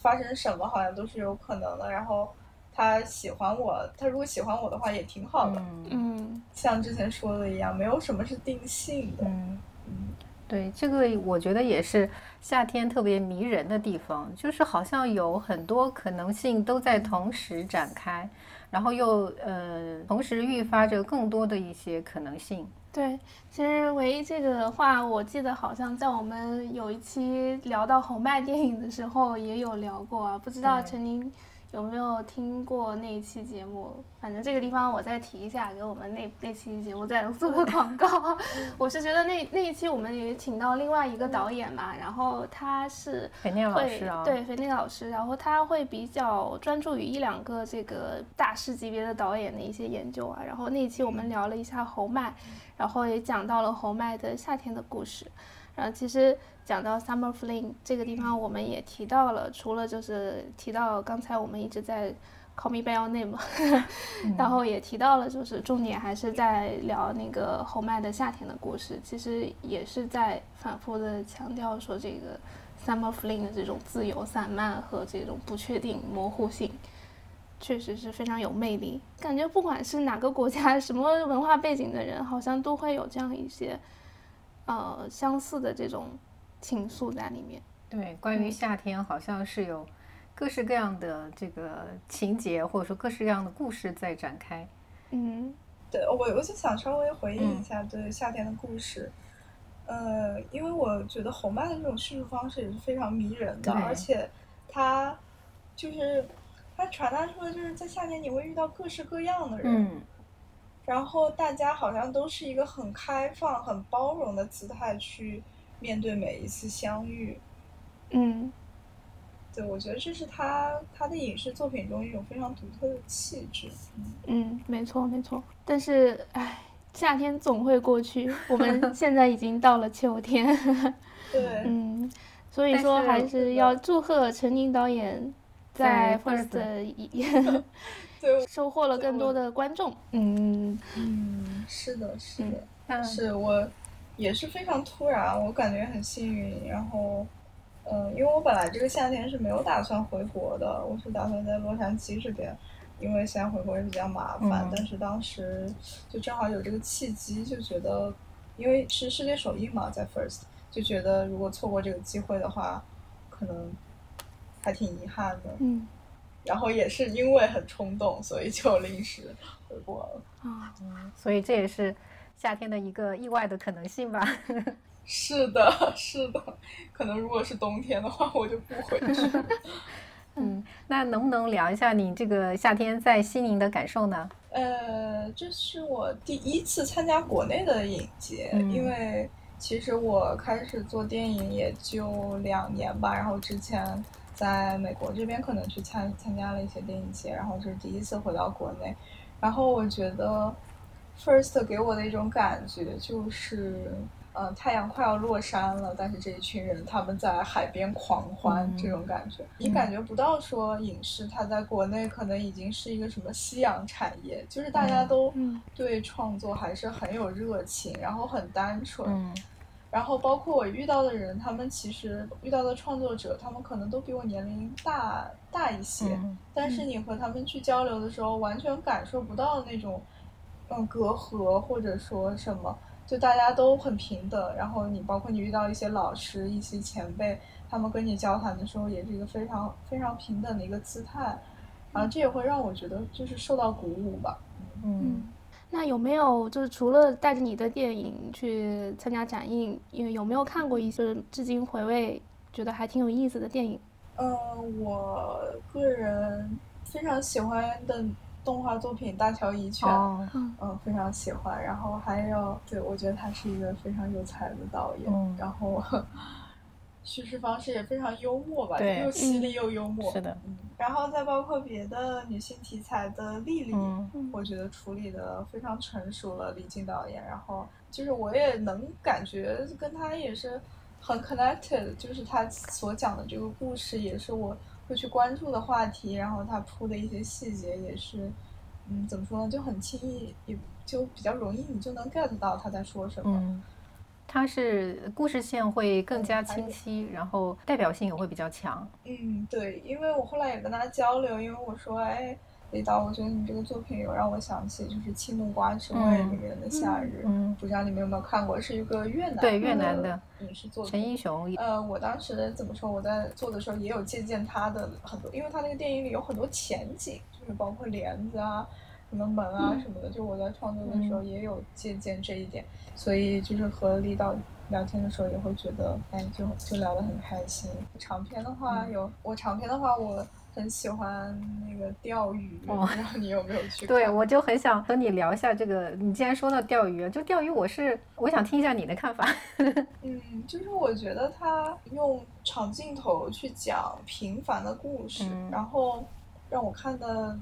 发生什么好像都是有可能的。然后他喜欢我，他如果喜欢我的话也挺好的。嗯嗯像之前说的一样，没有什么是定性的。嗯。嗯对，这个我觉得也是夏天特别迷人的地方，就是好像有很多可能性都在同时展开，然后又呃同时愈发着更多的一些可能性。对，其实唯一这个的话，我记得好像在我们有一期聊到红麦电影的时候也有聊过啊，不知道陈宁有没有听过那一期节目？反正这个地方我再提一下，给我们那那期节目再做个广告。我是觉得那那一期我们也请到另外一个导演嘛，然后他是肥念老师啊，对肥内老师，然后他会比较专注于一两个这个大师级别的导演的一些研究啊。然后那一期我们聊了一下侯麦，然后也讲到了侯麦的夏天的故事。然后其实讲到 Summer Fling 这个地方，我们也提到了，除了就是提到刚才我们一直在 Call Me by Your Name，然后也提到了，就是重点还是在聊那个侯麦的夏天的故事，其实也是在反复的强调说这个 Summer Fling 的这种自由散漫和这种不确定模糊性。确实是非常有魅力，感觉不管是哪个国家、什么文化背景的人，好像都会有这样一些，呃，相似的这种情愫在里面。对，关于夏天好像是有各式各样的这个情节，或者说各式各样的故事在展开。嗯对我，我就想稍微回应一下对夏天的故事。呃，因为我觉得红漫的这种叙述方式也是非常迷人的，而且它就是它传达出的就是在夏天你会遇到各式各样的人，嗯然后大家好像都是一个很开放、很包容的姿态去面对每一次相遇。嗯对，我觉得这是他他的影视作品中一种非常独特的气质。嗯嗯，没错没错。但是，唉，夏天总会过去，我们 现在已经到了秋天。对，嗯，所以说还是是要祝贺陈宁导演在 First 一 对，收获了更多的观众。嗯嗯，是的，是的。那是我也是非常突然，我感觉很幸运。然后，嗯、因为我本来这个夏天是没有打算回国的，我是打算在洛杉矶这边，因为现在回国也比较麻烦。嗯但是当时就正好有这个契机，就觉得，因为是世界首映嘛，在 First，就觉得如果错过这个机会的话，可能还挺遗憾的。嗯然后也是因为很冲动，所以就临时回国了。啊，所以这也是夏天的一个意外的可能性吧。是的，是的，可能如果是冬天的话，我就不回去。嗯，那能不能聊一下你这个夏天在西宁的感受呢？呃，这是我第一次参加国内的影节，嗯因为其实我开始做电影也就两年吧，然后之前在美国这边可能去参参加了一些电影节，然后这是第一次回到国内，然后我觉得 First 给我的一种感觉就是。嗯、太阳快要落山了，但是这一群人他们在海边狂欢，嗯。这种感觉，你感觉不到说影视它在国内可能已经是一个什么夕阳产业，就是大家嗯。都嗯。对创作还是很有热情，然后很单纯，嗯然后包括我遇到的人，他们其实遇到的创作者，他们可能都比我年龄大大一些，嗯但是你和他们去交流的时候，完全感受不到那种嗯隔阂或者说什么，就大家都很平等。然后你包括你遇到一些老师、一些前辈，他们跟你交谈的时候，也是一个非常非常平等的一个姿态。然后这也会让我觉得就是受到鼓舞吧。嗯嗯，那那有没有就是除了带着你的电影去参加展映，有有没有看过一些至今回味觉得还挺有意思的电影？嗯，我个人非常喜欢的动画作品《大乔一拳》，哦，嗯，非常喜欢。然后还有，对我觉得他是一个非常有才的导演，嗯然后叙事方式也非常幽默吧，对又犀利又幽默。是的，嗯，然后再包括别的女性题材的丽丽，嗯我觉得处理的非常成熟了，李静导演。然后就是我也能感觉跟他也是很 connected，就是他所讲的这个故事也是我会去关注的话题，然后他铺的一些细节也是，嗯，怎么说呢，就很轻易，也就比较容易，你就能 get 到他在说什么。嗯，它是故事线会更加清晰，然后代表性也会比较强。嗯，对，因为我后来也跟他交流，因为我说，哎，李导，我觉得你这个作品有让我想起就是《青木瓜之味》里面的夏日，嗯，不知道你们有没有看过，是一个越南对越南的影视作品陈。英雄，呃，我当时怎么说？我在做的时候也有借鉴他的很多，因为他那个电影里有很多前景，就是包括帘子啊、什么门啊什么的。就我在创作的时候也有借鉴这一点，所以就是和李导聊天的时候也会觉得，哎，就就聊得很开心。长篇的话有，我长篇的话我很喜欢那个钓鱼，哦不知道你有没有去？对我就很想和你聊一下这个。你既然说到钓鱼，就钓鱼，我是我想听一下你的看法。嗯，就是我觉得他用长镜头去讲平凡的故事，嗯然后让我看的，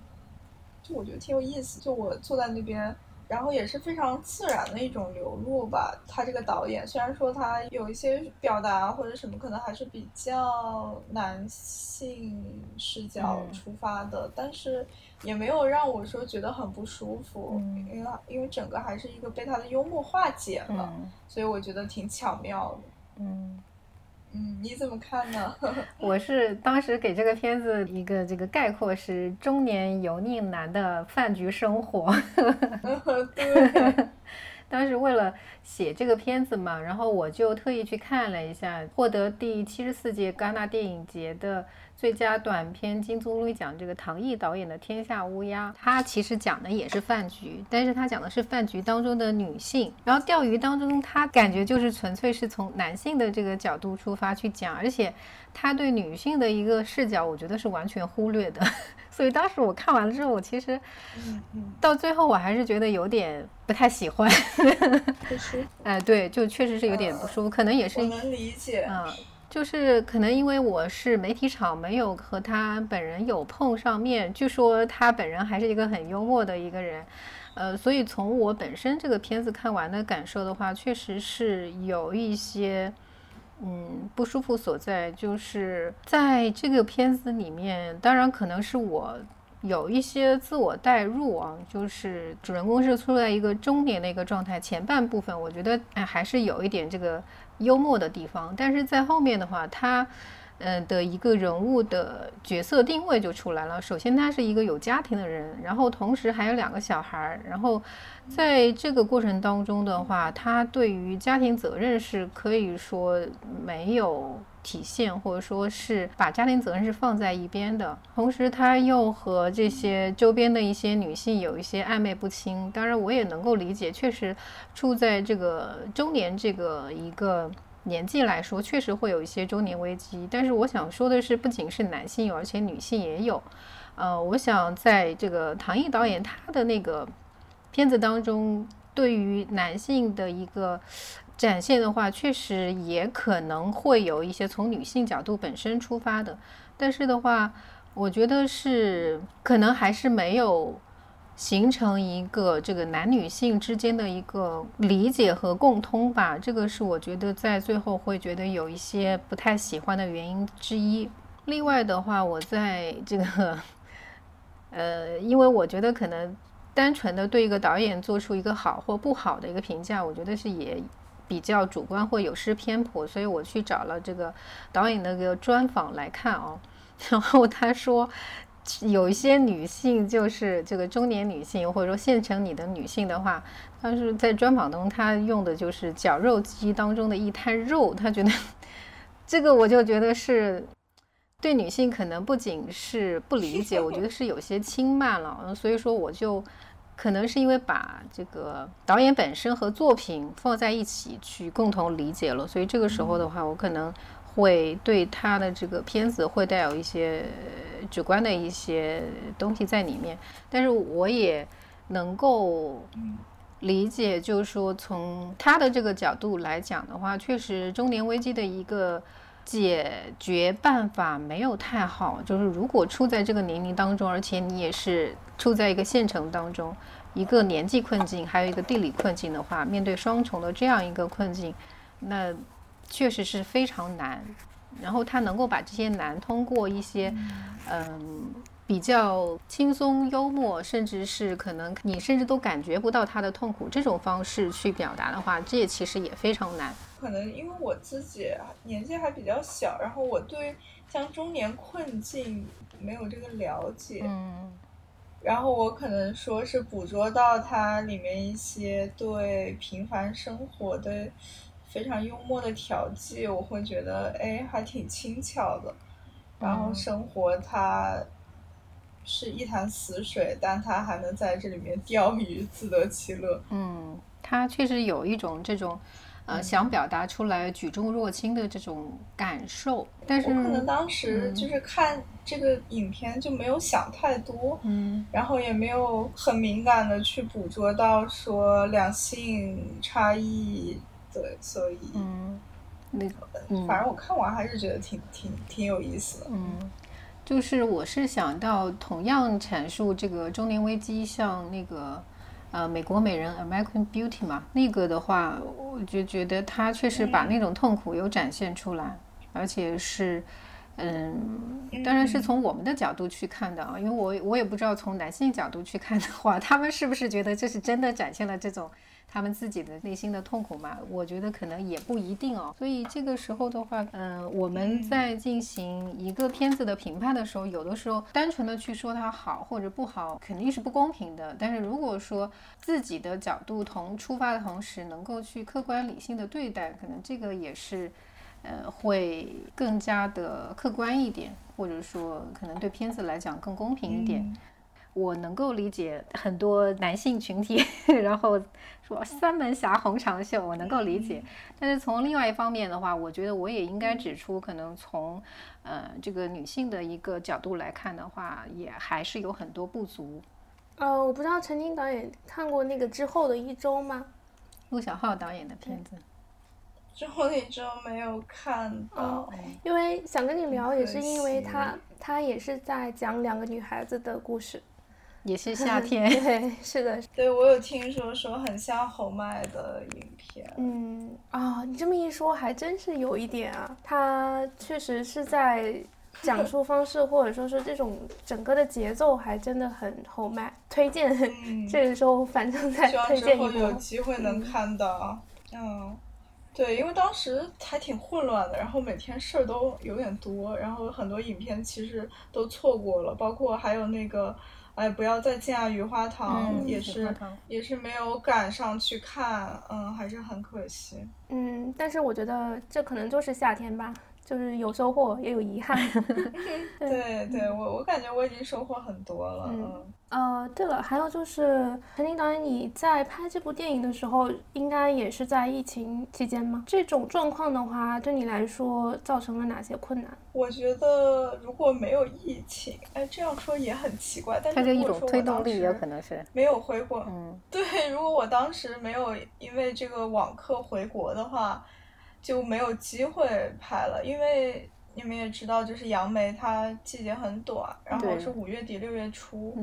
就我觉得挺有意思。就我坐在那边，然后也是非常自然的一种流露吧。他这个导演虽然说他有一些表达或者什么，可能还是比较男性视角嗯出发的，但是也没有让我说觉得很不舒服，嗯因为因为整个还是一个被他的幽默化解了。嗯所以我觉得挺巧妙的。嗯。嗯，你怎么看呢？我是当时给这个片子一个这个概括是中年油腻男的饭局生活。对，当时为了写这个片子嘛，然后我就特意去看了一下，获得第七十四届戛纳电影节的最佳短片金棕榈奖这个唐毅导演的《天下乌鸦》，他其实讲的也是饭局，但是他讲的是饭局当中的女性，然后钓鱼当中他感觉就是纯粹是从男性的这个角度出发去讲，而且他对女性的一个视角，我觉得是完全忽略的。所以当时我看完了之后，我其实到最后我还是觉得有点不太喜欢。哎，对，就确实是有点不舒服，可能也是我，能理解。嗯，就是可能因为我是媒体场，没有和他本人有碰上面。据说他本人还是一个很幽默的一个人，呃，所以从我本身这个片子看完的感受的话，确实是有一些。嗯，不舒服所在就是在这个片子里面，当然可能是我有一些自我代入啊，就是主人公是处在一个中年的一个状态，前半部分我觉得哎还是有一点这个幽默的地方，但是在后面的话，他嗯的一个人物的角色定位就出来了。首先他是一个有家庭的人，然后同时还有两个小孩儿，然后在这个过程当中的话，他对于家庭责任是可以说没有体现，或者说是把家庭责任是放在一边的。同时，他又和这些周边的一些女性有一些暧昧不清。当然，我也能够理解，确实处在这个中年这个一个。年纪来说，确实会有一些中年危机，但是我想说的是，不仅是男性有，而且女性也有。呃，我想在这个唐毅导演他的那个片子当中，对于男性的一个展现的话，确实也可能会有一些从女性角度本身出发的，但是的话，我觉得是可能还是没有形成一个这个男女性之间的一个理解和共通吧。这个是我觉得在最后会觉得有一些不太喜欢的原因之一。另外的话，我在这个呃，因为我觉得可能单纯的对一个导演做出一个好或不好的一个评价，我觉得是也比较主观或有失偏颇，所以我去找了这个导演的一个专访来看哦。然后他说，有一些女性就是这个中年女性，或者说现成你的女性的话，她是在专访中，她用的就是绞肉机当中的一滩肉，她觉得这个我就觉得是。对女性可能不仅是不理解，我觉得是有些轻慢了，所以说我就可能是因为把这个导演本身和作品放在一起去共同理解了，所以这个时候的话，我可能会对他的这个片子会带有一些主观的一些东西在里面，但是我也能够理解，就是说从他的这个角度来讲的话，确实中年危机的一个。解决办法没有太好，就是如果处在这个年龄当中，而且你也是处在一个县城当中，一个年纪困境，还有一个地理困境的话，面对双重的这样一个困境，那确实是非常难。然后他能够把这些难通过一些，嗯，比较轻松幽默，甚至是可能你甚至都感觉不到他的痛苦这种方式去表达的话，这也其实也非常难。可能因为我自己年纪还比较小，然后我对像中年困境没有这个了解，嗯，然后我可能说是捕捉到它里面一些对平凡生活的非常幽默的调剂，我会觉得哎还挺轻巧的，然后生活它是一潭死水，但它还能在这里面钓鱼，自得其乐。嗯，它确实有一种这种。呃，想表达出来举重若轻的这种感受，但是我可能当时就是看这个影片就没有想太多，嗯，然后也没有很敏感的去捕捉到说两性差异，对，所以嗯，那个，反正我看完还是觉得挺挺挺有意思的，嗯，就是我是想到同样阐述这个中年危机，像那个。呃，美国美人 American Beauty 嘛，那个的话，我就觉得他确实把那种痛苦有展现出来，而且是，嗯，当然是从我们的角度去看的啊，因为我我也不知道从男性角度去看的话，他们是不是觉得这是真的展现了这种。他们自己的内心的痛苦嘛，我觉得可能也不一定哦。所以这个时候的话，嗯，我们在进行一个片子的评判的时候，有的时候单纯的去说它好或者不好，肯定是不公平的。但是如果说自己的角度同出发的同时，能够去客观理性的对待，可能这个也是，呃，会更加的客观一点，或者说可能对片子来讲更公平一点。我能够理解很多男性群体，然后说三门峡红长袖，我能够理解。但是从另外一方面的话，我觉得我也应该指出，可能从呃这个女性的一个角度来看的话，也还是有很多不足。呃，我不知道陈晶导演看过那个之后的一周吗？陆小浩导演的片子。之后的一周没有看到，因为想跟你聊，也是因为他他也是在讲两个女孩子的故事。也是夏 天，对，是的，对我有听说说很像侯麦的影片，嗯啊，你这么一说还真是有一点啊，他确实是在讲述方式或者说是这种整个的节奏还真的很侯麦，推荐，这个时候反正在推荐一波，有机会能看到，嗯，对，因为当时还挺混乱的，然后每天事儿都有点多，然后很多影片其实都错过了，包括还有那个。哎，不要再见啊！雨花堂也是，也是没有赶上去看，嗯，还是很可惜。嗯，但是我觉得这可能就是夏天吧，就是有收获也有遗憾。对对，我我感觉我已经收获很多了。嗯。呃，对了，还有就是陈琳导演，你在拍这部电影的时候，应该也是在疫情期间吗？这种状况的话，对你来说造成了哪些困难？我觉得如果没有疫情，哎，这样说也很奇怪。但是一种推动力也可能是没有回国。嗯，对，如果我当时没有因为这个网课回国的话，就没有机会拍了，因为。你们也知道，就是杨梅它季节很短，然后是五月底六月初，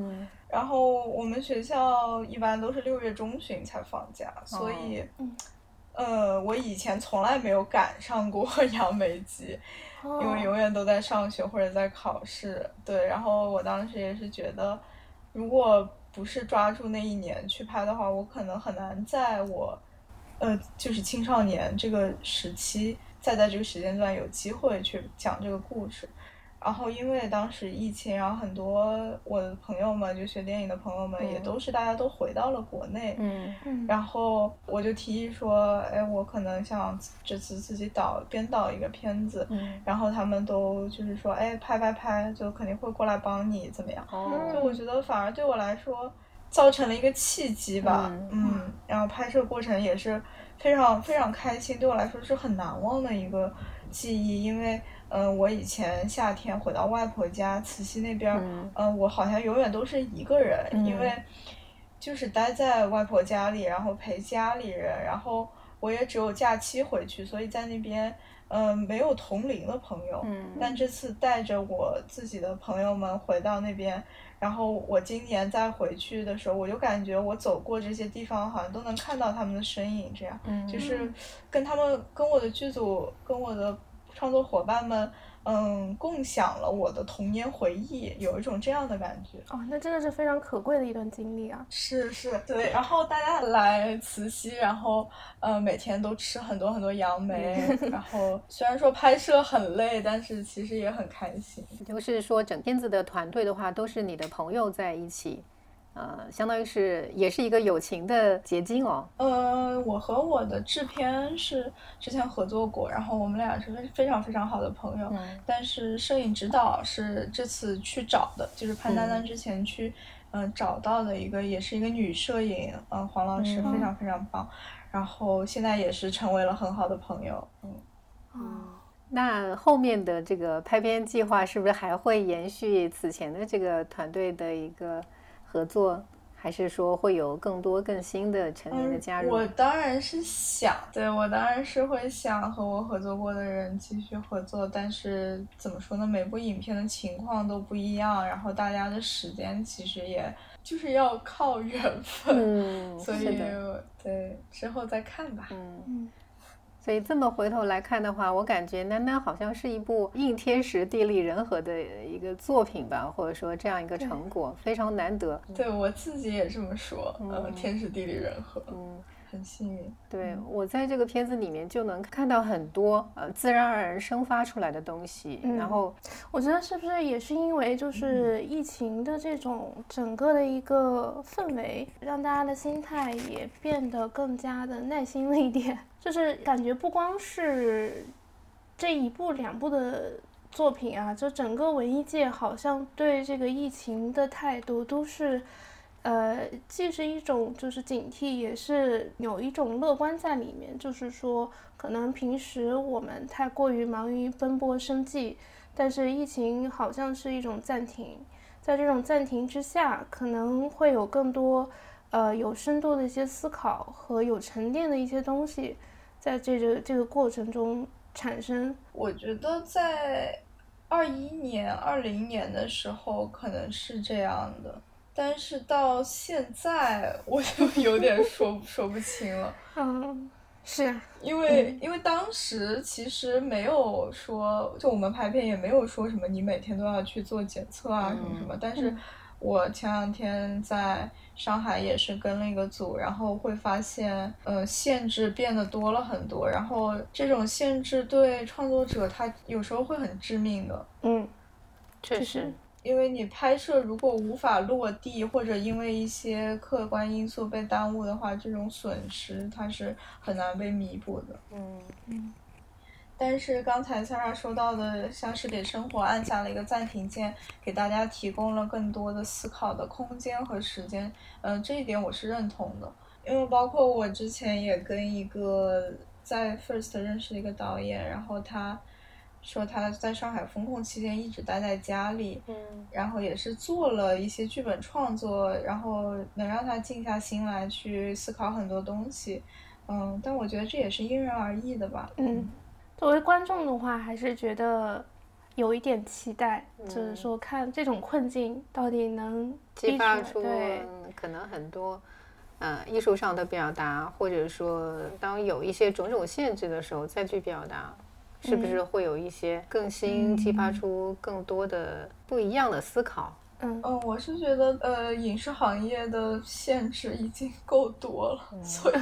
然后我们学校一般都是六月中旬才放假，所以，呃，我以前从来没有赶上过 杨梅季，因为永远都在上学或者在考试。对，然后我当时也是觉得，如果不是抓住那一年去拍的话，我可能很难在我，呃，就是青少年这个时期。再在这个时间段有机会去讲这个故事，然后因为当时疫情，然后很多我的朋友们，就学电影的朋友们，也都是大家都回到了国内，嗯嗯，然后我就提议说，哎，我可能想这次自己导编导一个片子，嗯，然后他们都就是说，哎，拍拍拍，就肯定会过来帮你怎么样，就我觉得反而对我来说。造成了一个契机吧，嗯嗯，然后拍摄过程也是非常非常开心，对我来说是很难忘的一个记忆，因为。嗯，我以前夏天回到外婆家慈溪那边嗯，我好像永远都是一个人，因为就是待在外婆家里，然后陪家里人，然后我也只有假期回去，所以在那边，嗯，没有同龄的朋友。嗯但这次带着我自己的朋友们回到那边，然后我今年再回去的时候，我就感觉我走过这些地方，好像都能看到他们的身影，这样，嗯就是跟他们、跟我的剧组、跟我的创作伙伴们，嗯，共享了我的童年回忆，有一种这样的感觉。哦，那真的是非常可贵的一段经历啊！是是，对。然后大家来慈溪，然后呃每天都吃很多很多杨梅，然后虽然说拍摄很累，但是其实也很开心。就是说，整片子的团队的话，都是你的朋友在一起，呃，相当于是也是一个友情的结晶哦。呃，我和我的制片是之前合作过，然后我们俩是非常非常好的朋友。嗯但是摄影指导是这次去找的，就是潘丹丹之前去嗯、呃找到的一个，也是一个女摄影，嗯、黄老师嗯非常非常棒。然后现在也是成为了很好的朋友，嗯。那后面的这个拍片计划是不是还会延续此前的这个团队的一个合作，还是说会有更多更新的成员的加入？嗯我当然是想，对我当然是会想和我合作过的人继续合作，但是怎么说呢？每部影片的情况都不一样，然后大家的时间其实也就是要靠 缘分，嗯，所以对之后再看吧。嗯。嗯，所以这么回头来看的话，我感觉《囡囡》好像是一部应天时地利人和的一个作品吧，或者说这样一个成果，非常难得。对我自己也这么说，呃，嗯天时地利人和，嗯，很幸运。对我在这个片子里面就能看到很多呃自然而然生发出来的东西，嗯然后我觉得是不是也是因为就是疫情的这种整个的一个氛围，让大家的心态也变得更加的耐心了一点。就是感觉不光是这一部两部的作品啊，就整个文艺界好像对这个疫情的态度都是。呃，既是一种就是警惕，也是有一种乐观在里面。就是说，可能平时我们太过于忙于奔波生计，但是疫情好像是一种暂停，在这种暂停之下，可能会有更多呃有深度的一些思考和有沉淀的一些东西，在这个这个过程中产生。我觉得在二一年、二零年的时候可能是这样的，但是到现在我就有点 说说不清了。嗯，是啊，因为因为当时其实没有说，就我们拍片也没有说什么你每天都要去做检测啊什么什么。但是我前两天在上海也是跟了一个组，然后会发现，呃，限制变得多了很多。然后这种限制对创作者他有时候会很致命的，嗯，确实，因为你拍摄如果无法落地，或者因为一些客观因素被耽误的话，这种损失它是很难被弥补的。嗯但是刚才 Sarah 说到的，像是给生活按下了一个暂停键，给大家提供了更多的思考的空间和时间。嗯、这一点我是认同的，因为包括我之前也跟一个在 First 认识的一个导演，然后他说他在上海封控期间一直待在家里，嗯然后也是做了一些剧本创作，然后能让他静下心来去思考很多东西。嗯，但我觉得这也是因人而异的吧。嗯，作为观众的话，还是觉得有一点期待，就是嗯说看这种困境到底能激发出对，嗯可能很多。呃，艺术上的表达，或者说当有一些种种限制的时候再去表达，是不是会有一些更新，激发出更多的不一样的思考？嗯嗯，我是觉得呃，影视行业的限制已经够多了，所以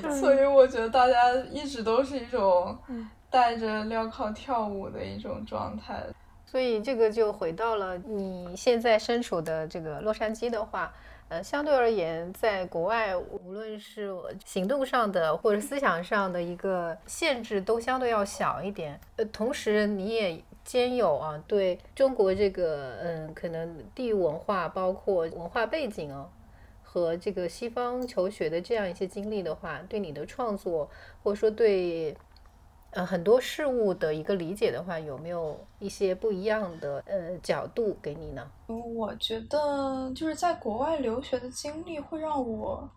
所以我觉得大家一直都是一种嗯带着镣铐跳舞的一种状态。所以这个就回到了你现在身处的这个洛杉矶的话，呃，相对而言，在国外，无论是行动上的或者思想上的一个限制，都相对要小一点。呃，同时你也兼有啊，对中国这个嗯，可能地域文化包括文化背景哦，和这个西方求学的这样一些经历的话，对你的创作或者说对呃很多事物的一个理解的话，有没有一些不一样的呃角度给你呢？我觉得就是在国外留学的经历会让我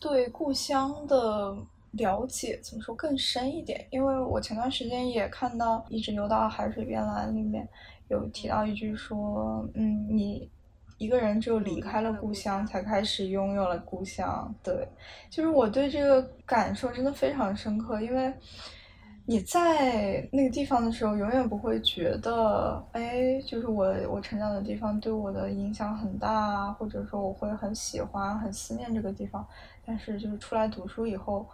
对故乡的了解怎么说更深一点，因为我前段时间也看到《一直游到海水变蓝》里面有提到一句说，嗯，你一个人只有离开了故乡，才开始拥有了故乡。对，就是我对这个感受真的非常深刻，因为你在那个地方的时候，永远不会觉得，哎，就是我我成长的地方对我的影响很大啊，或者说我会很喜欢、很思念这个地方。但是就是出来读书以后，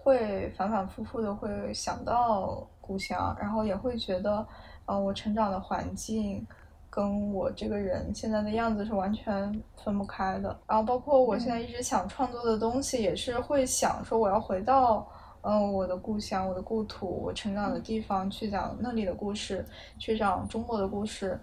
会反反复复的会想到故乡，然后也会觉得，呃，我成长的环境跟我这个人现在的样子是完全分不开的。然后包括我现在一直想创作的东西，也是会想说我要回到，嗯，我的故乡、我的故土、我成长的地方去讲那里的故事，去讲中国的故事。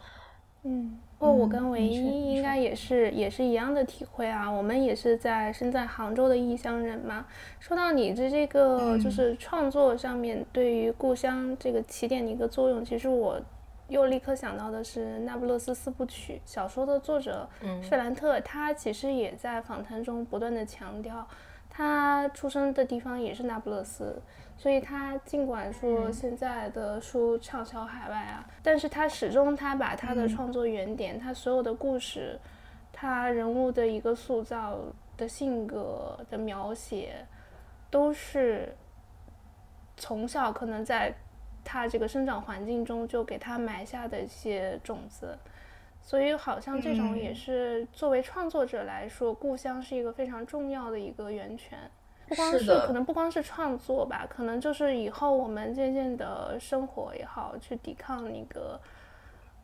嗯，不过我跟唯一应该也是也是一样的体会啊，我们也是在身在杭州的异乡人嘛。说到你的这个就嗯。是创作上面对于故乡这个起点的一个作用，其实我又立刻想到的是《那不勒斯四部曲》小说的作者费兰特，他其实也在访谈中不断的强调，他出生的地方也是那不勒斯，所以他尽管说现在的书畅销海外啊，但是他始终他把他的创作原点，他所有的故事，他人物的一个塑造的性格的描写，都是从小可能在他这个生长环境中就给他埋下的一些种子。所以好像这种也嗯是作为创作者来说，故乡是一个非常重要的一个源泉。不光是是可能不光是创作吧，可能就是以后我们渐渐的生活也好，去抵抗那个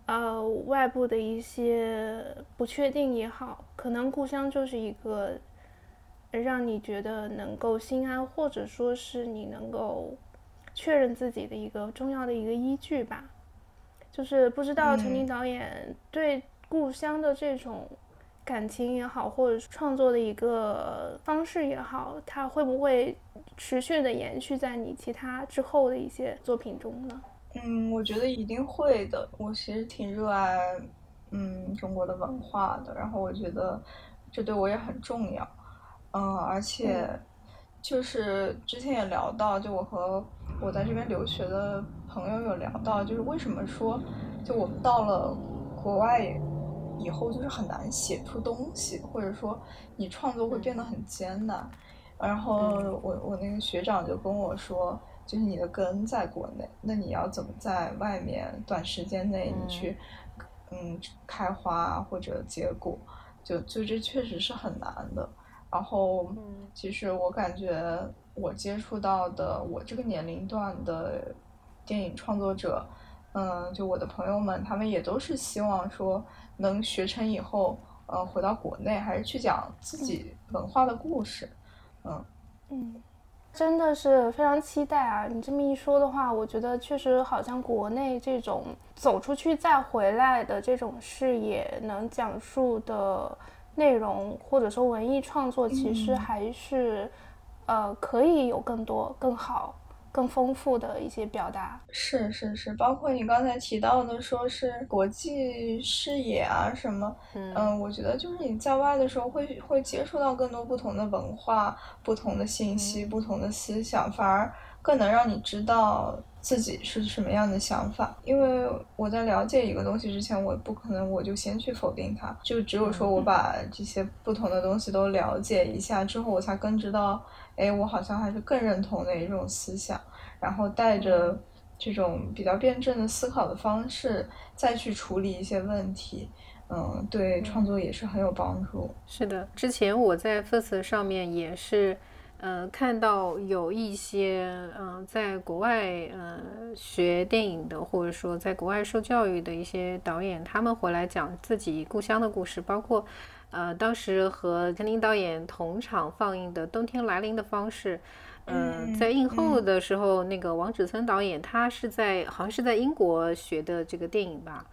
呃外部的一些不确定也好，可能故乡就是一个让你觉得能够心安，或者说是你能够确认自己的一个重要的一个依据吧。就是不知道陈嗯琳导演对故乡的这种感情也好，或者是创作的一个方式也好，它会不会持续的延续在你其他之后的一些作品中呢？嗯，我觉得一定会的。我其实挺热爱，嗯，中国的文化的，然后我觉得这对我也很重要。嗯，而且就是之前也聊到，就我和我在这边留学的朋友有聊到，就是为什么说，就我们到了国外以后，就是很难写出东西，或者说你创作会变得很艰难。然后我我那个学长就跟我说，就是你的根在国内，那你要怎么在外面短时间内你去，嗯，开花或者结果，就就这确实是很难的。然后，其实我感觉我接触到的我这个年龄段的电影创作者，嗯，就我的朋友们，他们也都是希望说能学成以后，呃，回到国内还是去讲自己文化的故事，嗯。嗯，真的是非常期待啊！你这么一说的话，我觉得确实好像国内这种走出去再回来的这种视野，能讲述的内容或者说文艺创作，其实嗯还是、呃可以有更多、更好、更丰富的一些表达。是是是，包括你刚才提到的，说是国际视野啊什么，嗯、我觉得就是你在外的时候会会接触到更多不同的文化、不同的信息、不同的思想，反而更能让你知道自己是什么样的想法。因为我在了解一个东西之前，我不可能我就先去否定它，就只有说我把这些不同的东西都了解一下之后，我才更知道，哎，我好像还是更认同哪一种思想。然后带着这种比较辩证的思考的方式，再去处理一些问题，嗯，对创作也是很有帮助。是的，之前我在 First 上面也是，呃，看到有一些嗯、呃在国外呃学电影的，或者说在国外受教育的一些导演，他们回来讲自己故乡的故事，包括呃当时和陈琳导演同场放映的《冬天来临的方式》。呃，嗯在映后嗯的时候，那个王志森导演他是在好像是在英国学的这个电影吧，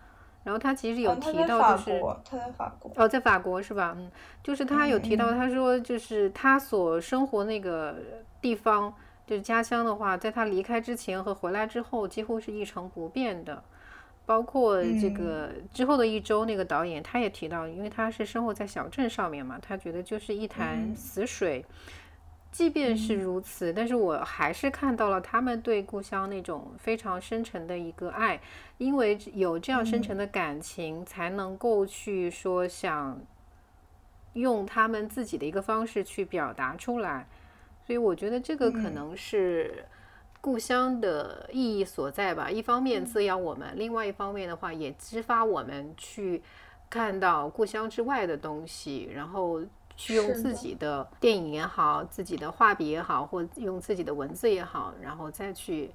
然后他其实有提到就是。国，他在法国。哦，在法国是吧？嗯，就是他有提到，嗯他说就是他所生活那个地方，就是家乡的话，在他离开之前和回来之后，几乎是一成不变的。包括这嗯。个之后的一周，那个导演他也提到，因为他是生活在小镇上面嘛，他觉得就是一潭嗯。死水。即便是嗯。如此，但是我还是看到了他们对故乡那种非常深沉的一个爱，因为有这样深沉的感情，才能够去说想用他们自己的一个方式去表达出来，所以我觉得这个可嗯。能是故乡的意义所在吧。一方面滋养我们，另外一方面的话也激发我们去看到故乡之外的东西，然后去用自己的电影也好，自己的画笔也好，或用自己的文字也好，然后再去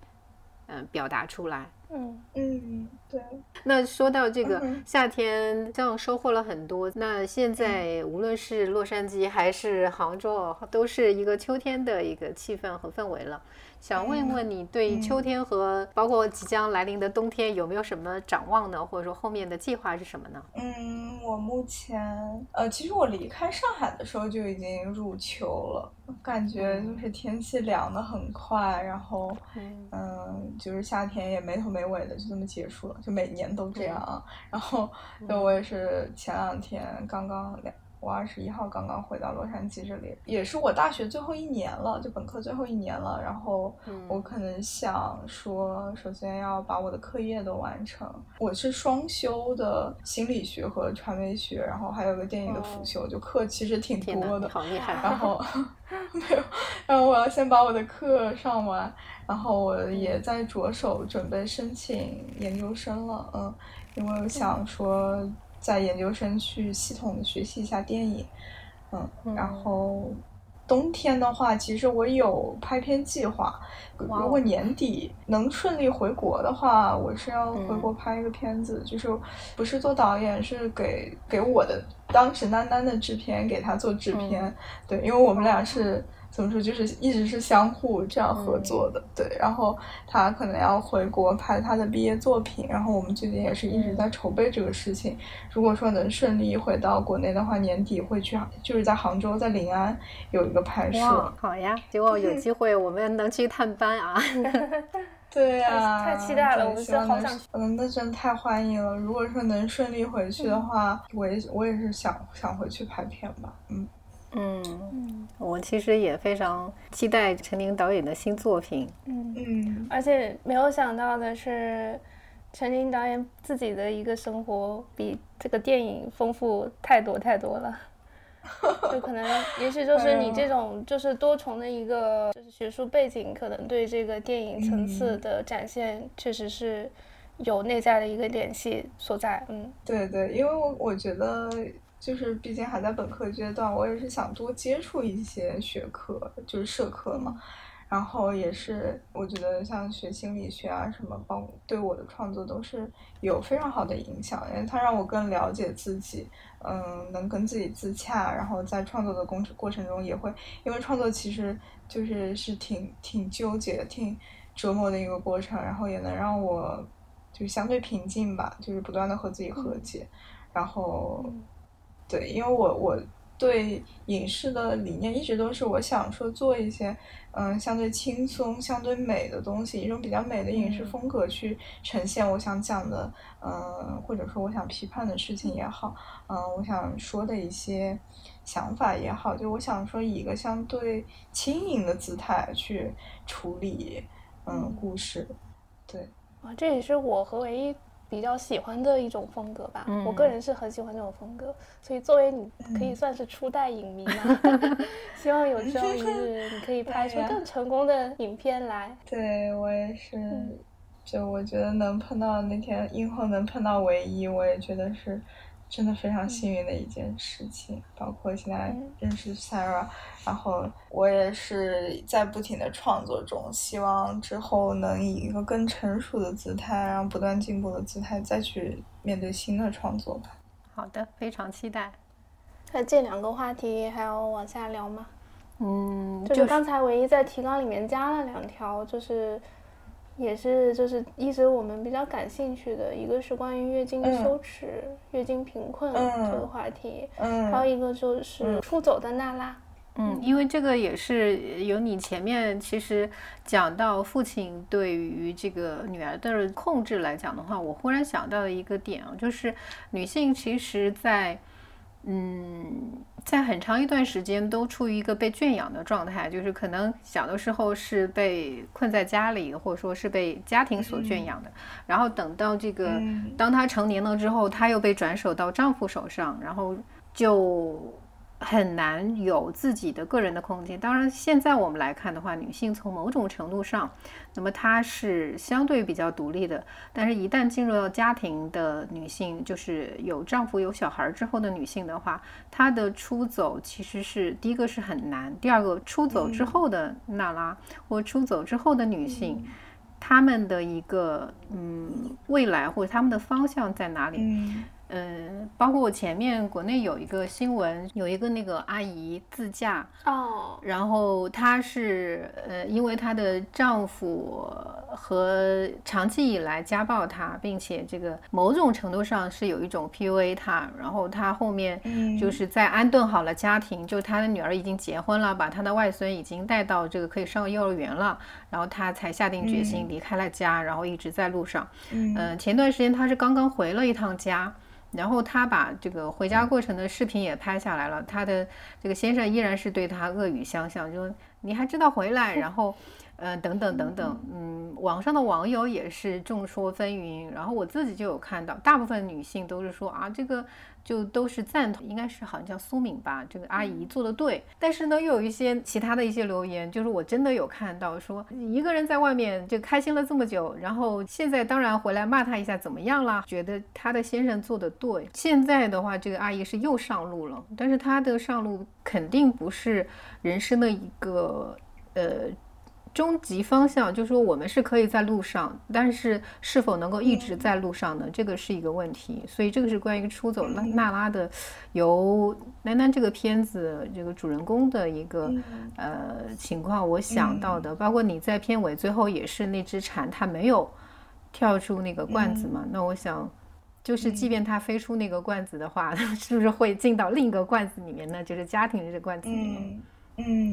嗯、呃表达出来。嗯，嗯，对，那说到这个嗯夏天，这样收获了很多。那现在无论是洛杉矶还是杭州，都是一个秋天的一个气氛和氛围了。想问一问你，对秋天和包括即将来临的冬天有没有什么展望呢？或者说后面的计划是什么呢？嗯，我目前呃，其实我离开上海的时候就已经入秋了，感觉就是天气凉的很快，然后嗯嗯，就是夏天也没头没尾的就这么结束了，就每年都这样啊。然后嗯就我也是前两天刚刚两。我二十一号刚刚回到洛杉矶这里，也是我大学最后一年了，就本科最后一年了。然后嗯我可能想说，首先要把我的课业都完成。我是双修的心理学和传媒学，然后还有个电影的辅修，就课其实挺，多的。好厉害！然后 没有，然后我要先把我的课上完，然后我也在着手准备申请研究生了，嗯，因为我想说在研究生去系统的学习一下电影，嗯，然后冬天的话，其实我有拍片计划，如果年底能顺利回国的话，我是要回嗯。国拍一个片子，就是不是做导演，是给给我的当时丹丹的制片给他做制片，嗯对，因为我们俩是怎么说，就是一直是相互这样合作的，对。然后他可能要回国拍他的毕业作品，然后我们最近也是一直在筹备这个事情。如果说能顺利回到国内的话，年底会去，就是在杭州，在临安有一个拍摄。哇，好呀！希望有机会我们能去探班啊。对呀、太太期待了我们希望能是好想去嗯，那真的太欢迎了。如果说能顺利回去的话，我也我也是想想回去拍片吧。嗯，嗯，我其实也非常期待陈宁导演的新作品。嗯，嗯，而且没有想到的是，陈琳导演自己的一个生活比这个电影丰富太多太多了。就可能，也许就 是你这种就是多重的一个就是学术背景，可能对这个电影层次的展现，确实是有内在的一个联系所在。嗯。对对，因为我我觉得就是毕竟还在本科阶段，我也是想多接触一些学科，就是社科嘛。然后也是，我觉得像学心理学啊什么，包对我的创作都是有非常好的影响，因为它让我更了解自己，嗯，能跟自己自洽，然后在创作的过过程中也会，因为创作其实就是是挺挺纠结、挺折磨的一个过程，然后也能让我就相对平静吧，就是不断的和自己和解，然后对，因为我我对影视的理念一直都是我想说做一些嗯相对轻松、相对美的东西，一种比较美的影视风格去呈现我想讲的嗯或者说我想批判的事情也好，嗯我想说的一些想法也好，就我想说以一个相对轻盈的姿态去处理嗯故事，对。啊，这也是我和唯一比较喜欢的一种风格吧。我个人是很喜欢这种风格，所以作为你可以算是初代影迷嘛。希望有朝一日你可以拍出更成功的影片来。对我也是，嗯就我觉得能碰到那天映后能碰到唯一，我也觉得是真的非常幸运的一件事情。包括现在嗯认识 Sarah，然后我也是在不停的创作中，希望之后能以一个更成熟的姿态，然后不断进步的姿态再去面对新的创作吧。好的，非常期待。那这两个话题还要往下聊吗？嗯，就是刚才唯一在提纲里面加了两条，就是也是就是一直我们比较感兴趣的，一个是关于月经羞耻、月经贫困这个话题，嗯，还有一个就是出走的娜拉。嗯，因为这个也是有你前面其实讲到父亲对于这个女儿的控制来讲的话，我忽然想到的一个点啊，就是女性其实，在嗯，在很长一段时间都处于一个被圈养的状态，就是可能小的时候是被困在家里，或者说是被家庭所圈养的，然后等到这个当她成年了之后，她又被转手到丈夫手上，然后就。很难有自己的个人的空间。当然，现在我们来看的话，女性从某种程度上，那么她是相对比较独立的。但是，一旦进入到家庭的女性，就是有丈夫、有小孩之后的女性的话，她的出走其实是第一个是很难，第二个出走之后的娜拉或出走之后的女性，她们的一个嗯未来或者她们的方向在哪里？嗯，包括我前面国内有一个新闻，有一个那个阿姨自驾哦，然后她是呃，因为她的丈夫和长期以来家暴她，并且这个某种程度上是有一种 PUA 她，然后她后面就是在安顿好了家庭，就她的女儿已经结婚了，把她的外孙已经带到这个可以上幼儿园了，然后她才下定决心离开了家，然后一直在路上。嗯，前段时间她是刚刚回了一趟家。然后他把这个回家过程的视频也拍下来了，他的这个先生依然是对他恶语相向，就你还知道回来，然后。呃，等等等等，嗯，网上的网友也是众说纷纭，然后我自己就有看到，大部分女性都是说啊，这个就都是赞同，应该是好像叫苏敏吧，这个阿姨做的对。但是呢，又有一些其他的一些留言，就是我真的有看到说，一个人在外面就开心了这么久，然后现在当然回来骂他一下怎么样啦？觉得他的先生做的对。现在的话，这个阿姨是又上路了，但是她的上路肯定不是人生的一个呃。终极方向就是说，我们是可以在路上，但是是否能够一直在路上呢？这个是一个问题。所以这个是关于出走娜娜拉的，由楠楠这个片子这个主人公的一个呃情况，我想到的。包括你在片尾最后也是那只蝉，它没有跳出那个罐子嘛？那我想，就是即便它飞出那个罐子的话，是不是会进到另一个罐子里面呢？就是家庭这个罐子里面。嗯，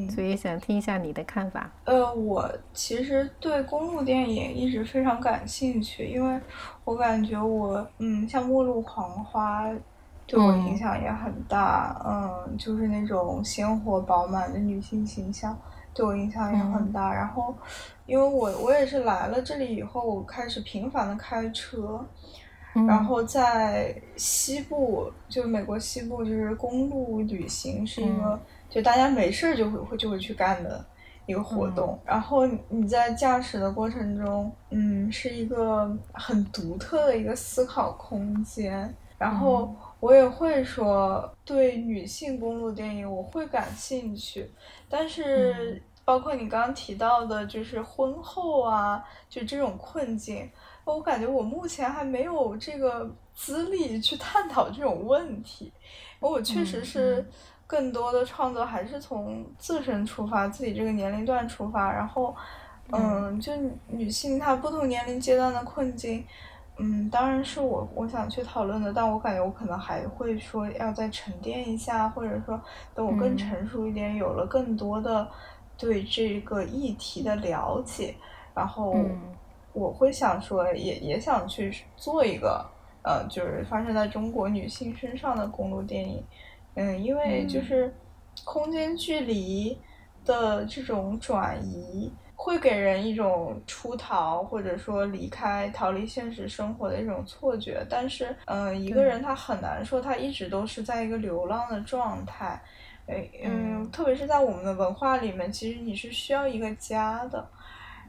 所以想听一下你的看法。呃，我其实对公路电影一直非常感兴趣，因为我感觉我，嗯，像《末路狂花》对我影响也很大，嗯，就是那种鲜活饱满的女性形象对我影响也很大。然后，因为我我也是来了这里以后，我开始频繁的开车，然后在西部，就是美国西部，就是公路旅行是一个。就大家没事儿就会会就会去干的一个活动，然后你在驾驶的过程中，嗯，是一个很独特的一个思考空间。然后我也会说，对女性公路电影我会感兴趣，但是包括你刚刚提到的，就是婚后啊，就这种困境，我感觉我目前还没有这个资历去探讨这种问题。我确实是。更多的创作还是从自身出发，自己这个年龄段出发，然后，嗯，就女性她不同年龄阶段的困境，嗯，当然是我我想去讨论的，但我感觉我可能还会说要再沉淀一下，或者说等我更成熟一点，有了更多的对这个议题的了解，然后我会想说也也想去做一个，呃，就是发生在中国女性身上的公路电影。嗯，因为就是空间距离的这种转移，会给人一种出逃或者说离开、逃离现实生活的一种错觉。但是，嗯，一个人他很难说他一直都是在一个流浪的状态。哎，嗯，特别是在我们的文化里面，其实你是需要一个家的。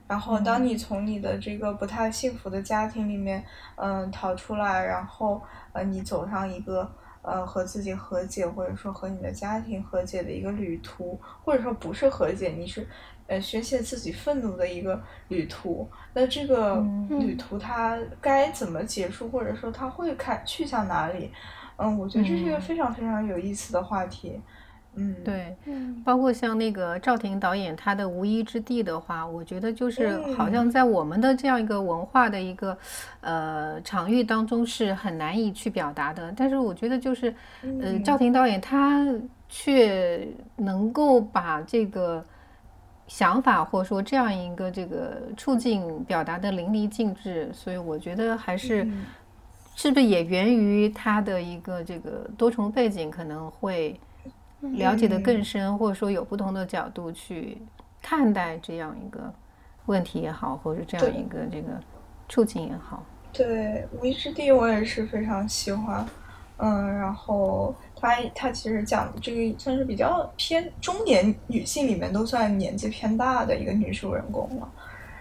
然后，当你从你的这个不太幸福的家庭里面，嗯，逃出来，然后，呃，你走上一个。呃，和自己和解，或者说和你的家庭和解的一个旅途，或者说不是和解，你是呃宣泄自己愤怒的一个旅途。那这个旅途它该怎么结束，或者说它会开去向哪里？嗯，我觉得这是一个非常非常有意思的话题。嗯，对，嗯包括像那个赵婷导演他的《无依之地》的话，我觉得就是嗯好像在我们的这样一个文化的一个呃场域当中是很难以去表达的。但是我觉得就是呃嗯赵婷导演他却能够把这个想法或者说这样一个这个处境表达的淋漓尽致，所以我觉得还是。嗯是不是也源于他的一个这个多重背景，可能会了解的更深，或者说有不同的角度去看待这样一个问题也好，或者这样一个这个处境也好。对《无依之地》我也是非常喜欢，嗯，然后她她其实讲这个算是比较偏中年女性里面都算年纪偏大的一个女主人公了。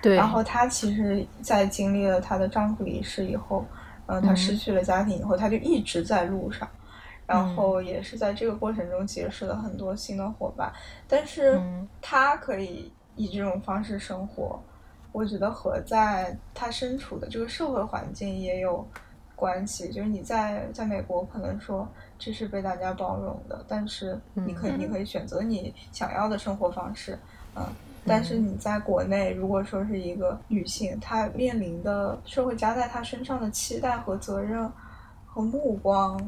对，然后她其实，在经历了她的丈夫离世以后，嗯，她失去了家庭以后，她就一直在路上，然后也是在这个过程中结识了很多新的伙伴。但是嗯她可以以这种方式生活，我觉得和在他身处的这个社会环境也有关系。就是你在在美国，可能说这是被大家包容的，但是你可以、你可以选择你想要的生活方式，嗯。但是你在国内，如果说是一个女性，她面临的社会加在她身上的期待和责任和目光，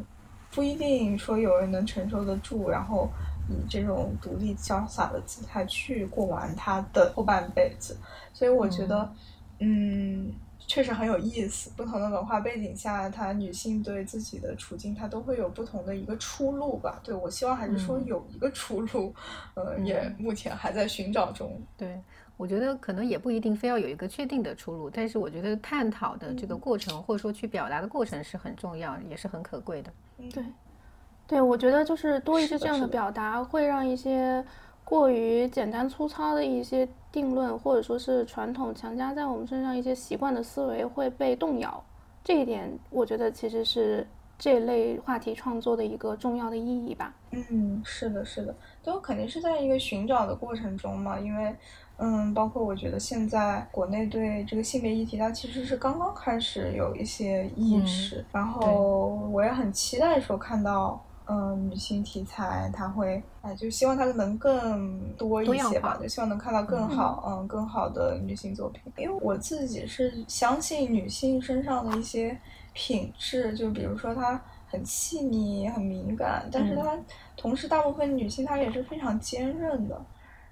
不一定说有人能承受得住，然后以这种独立潇洒的姿态去过完他的后半辈子。所以我觉得，嗯，确实很有意思。不同的文化背景下，她女性对自己的处境，她都会有不同的一个出路吧。对我希望还是说嗯有一个出路，呃，也嗯目前还在寻找中。对，我觉得可能也不一定非要有一个确定的出路，但是我觉得探讨的这个过程，或者说去表达的过程是很重要，也是很可贵的。对，对，我觉得就是多一些这样的表达，会让一些过于简单粗糙的一些定论，或者说是传统强加在我们身上一些习惯的思维会被动摇。这一点，我觉得其实是这类话题创作的一个重要的意义吧。嗯，是的，是的，都肯定是在一个寻找的过程中嘛，因为，嗯，包括我觉得现在国内对这个性别议题，它其实是刚刚开始有一些意嗯识，然后我也很期待说看到，嗯，女性题材它会，哎，就希望它能更多一些吧，就希望能看到更好，嗯，更好的女性作品，因为我自己是相信女性身上的一些品质，就比如说她。很细腻，很敏感，但是嗯她同时，大部分女性她也是非常坚韧的。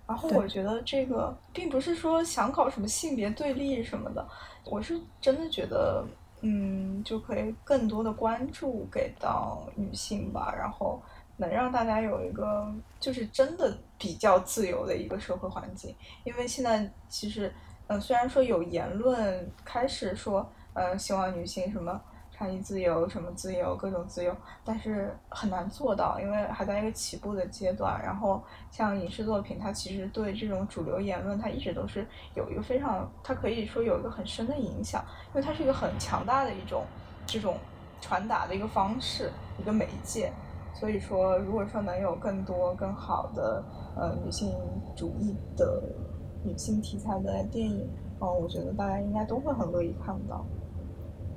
然后我觉得这个并不是说想搞什么性别对立什么的，我是真的觉得，嗯，就可以更多的关注给到女性吧，然后能让大家有一个就是真的比较自由的一个社会环境。因为现在其实，嗯、虽然说有言论开始说，嗯，希望女性什么。穿衣自由，什么自由，各种自由，但是很难做到，因为还在一个起步的阶段。然后像影视作品，它其实对这种主流言论，它一直都是有一个非常，它可以说有一个很深的影响，因为它是一个很强大的一种这种传达的一个方式，一个媒介。所以说，如果说能有更多更好的呃女性主义的女性题材的电影，嗯、我觉得大家应该都会很乐意看到。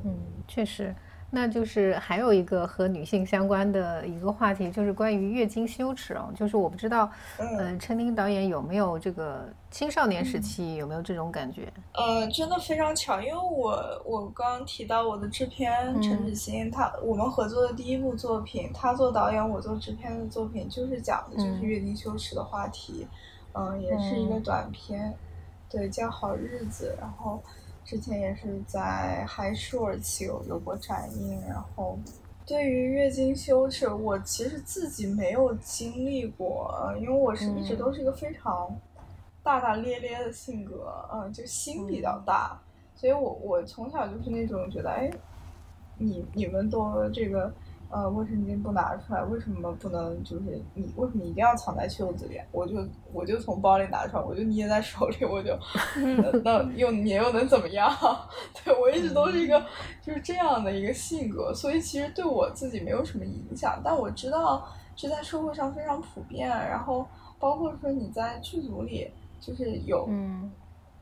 嗯，确实。那就是还有一个和女性相关的一个话题，就是关于月经羞耻哦。就是我不知道，嗯呃，陈琳导演有没有这个青少年时期有没有这种感觉？呃，真的非常巧，因为我我刚刚提到我的制片陈嗯芷欣，他我们合作的第一部作品，他做导演，我做制片的作品，就是讲的就是嗯月经羞耻的话题，嗯、也是一个嗯短片，对，叫《好日子》，然后之前也是在 High Shorts 有有过展映，然后。对于月经羞耻，我其实自己没有经历过，呃因为我是一直嗯都是一个非常大大咧咧的性格，嗯、就心比较大，所以我我从小就是那种觉得，哎，你你们都这个呃卫生巾不拿出来，为什么不能就是你为什么一定要藏在袖子里？我就我就从包里拿出来，我就捏在手里，我就 那那又你又能怎么样？对我一直都是一个就是这样的一个性格，所以其实对我自己没有什么影响，但我知道这在社会上非常普遍，然后包括说你在剧组里就是有。嗯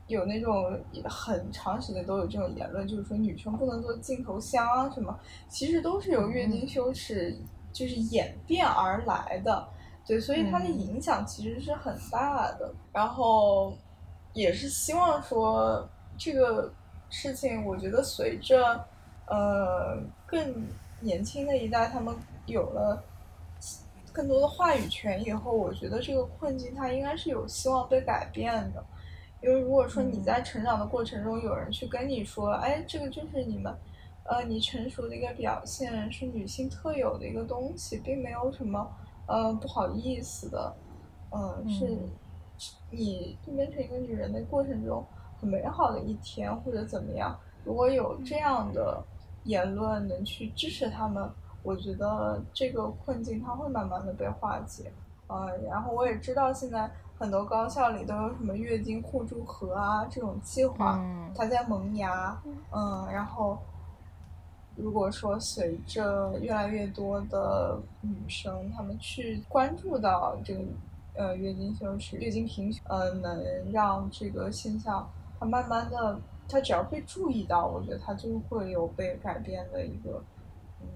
有那种很长时间都有这种言论，就是说女生不能做镜头香啊什么，其实都是由月经羞耻就是演变而来的。对，所以它的影响其实是很大的。然后也是希望说这个事情，我觉得随着呃更年轻的一代他们有了更多的话语权以后，我觉得这个困境它应该是有希望被改变的。因为如果说你在成长的过程中有人去跟你说，哎，这个就是你们。呃，你成熟的一个表现是女性特有的一个东西，并没有什么呃不好意思的，嗯，是你变成一个女人的过程中很美好的一天或者怎么样。如果有这样的言论能去支持他们，我觉得这个困境它会慢慢的被化解。呃，然后我也知道现在很多高校里都有什么月经互助盒啊这种计划，它在萌芽，嗯，然后。如果说随着越来越多的女生她们去关注到这个呃月经羞耻、月经贫穷，呃，能让这个现象它慢慢的，它只要被注意到，我觉得它就会有被改变的一个嗯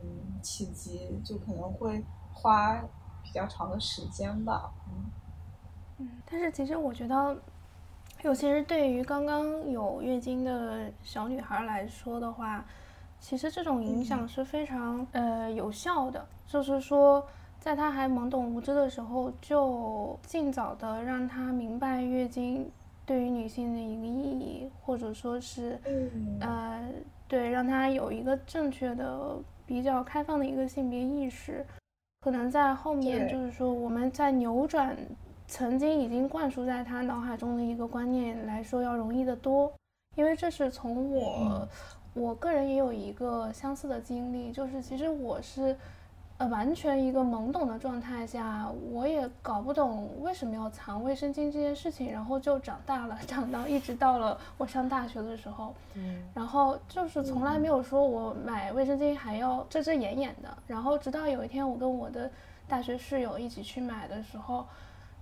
契机，就可能会花比较长的时间吧，嗯。嗯，但是其实我觉得，尤其是对于刚刚有月经的小女孩来说的话。其实这种影响是非常呃有效的，就是说，在她还懵懂无知的时候，就尽早的让她明白月经对于女性的一个意义，或者说是，呃，对，让她有一个正确的、比较开放的一个性别意识，可能在后面就是说，我们在扭转曾经已经灌输在他脑海中的一个观念来说要容易得多，因为这是从我。我个人也有一个相似的经历，就是其实我是，呃，完全一个懵懂的状态下，我也搞不懂为什么要藏卫生巾这件事情，然后就长大了，长到一直到了我上大学的时候，嗯，然后就是从来没有说我买卫生巾还要遮遮掩掩的，然后直到有一天我跟我的大学室友一起去买的时候，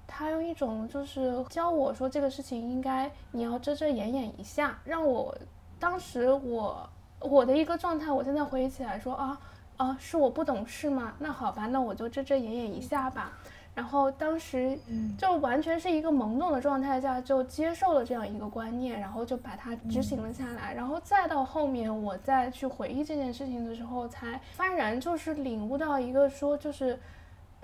他用一种就是教我说这个事情应该你要遮遮掩掩一下，让我。当时我我的一个状态，我现在回忆起来说啊啊，是我不懂事吗？那好吧，那我就遮遮掩掩一下吧。然后当时就完全是一个懵懂的状态下，就接受了这样一个观念，然后就把它执行了下来。然后再到后面，我再去回忆这件事情的时候，才幡然就是领悟到一个说，就是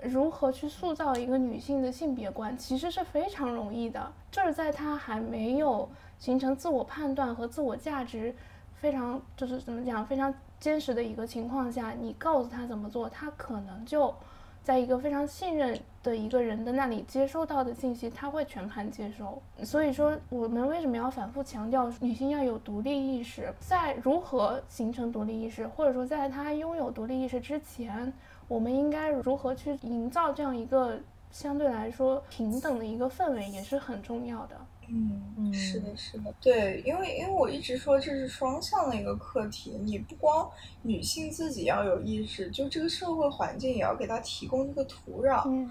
如何去塑造一个女性的性别观，其实是非常容易的，就是在她还没有。形成自我判断和自我价值非常就是怎么讲非常坚实的一个情况下，你告诉她怎么做，她可能就在一个非常信任的一个人的那里接收到的信息，她会全盘接收。所以说，我们为什么要反复强调女性要有独立意识？在如何形成独立意识，或者说在她拥有独立意识之前，我们应该如何去营造这样一个相对来说平等的一个氛围，也是很重要的。嗯，是的，是的，对，因为因为我一直说这是双向的一个课题，你不光女性自己要有意识，就这个社会环境也要给她提供一个土壤。嗯，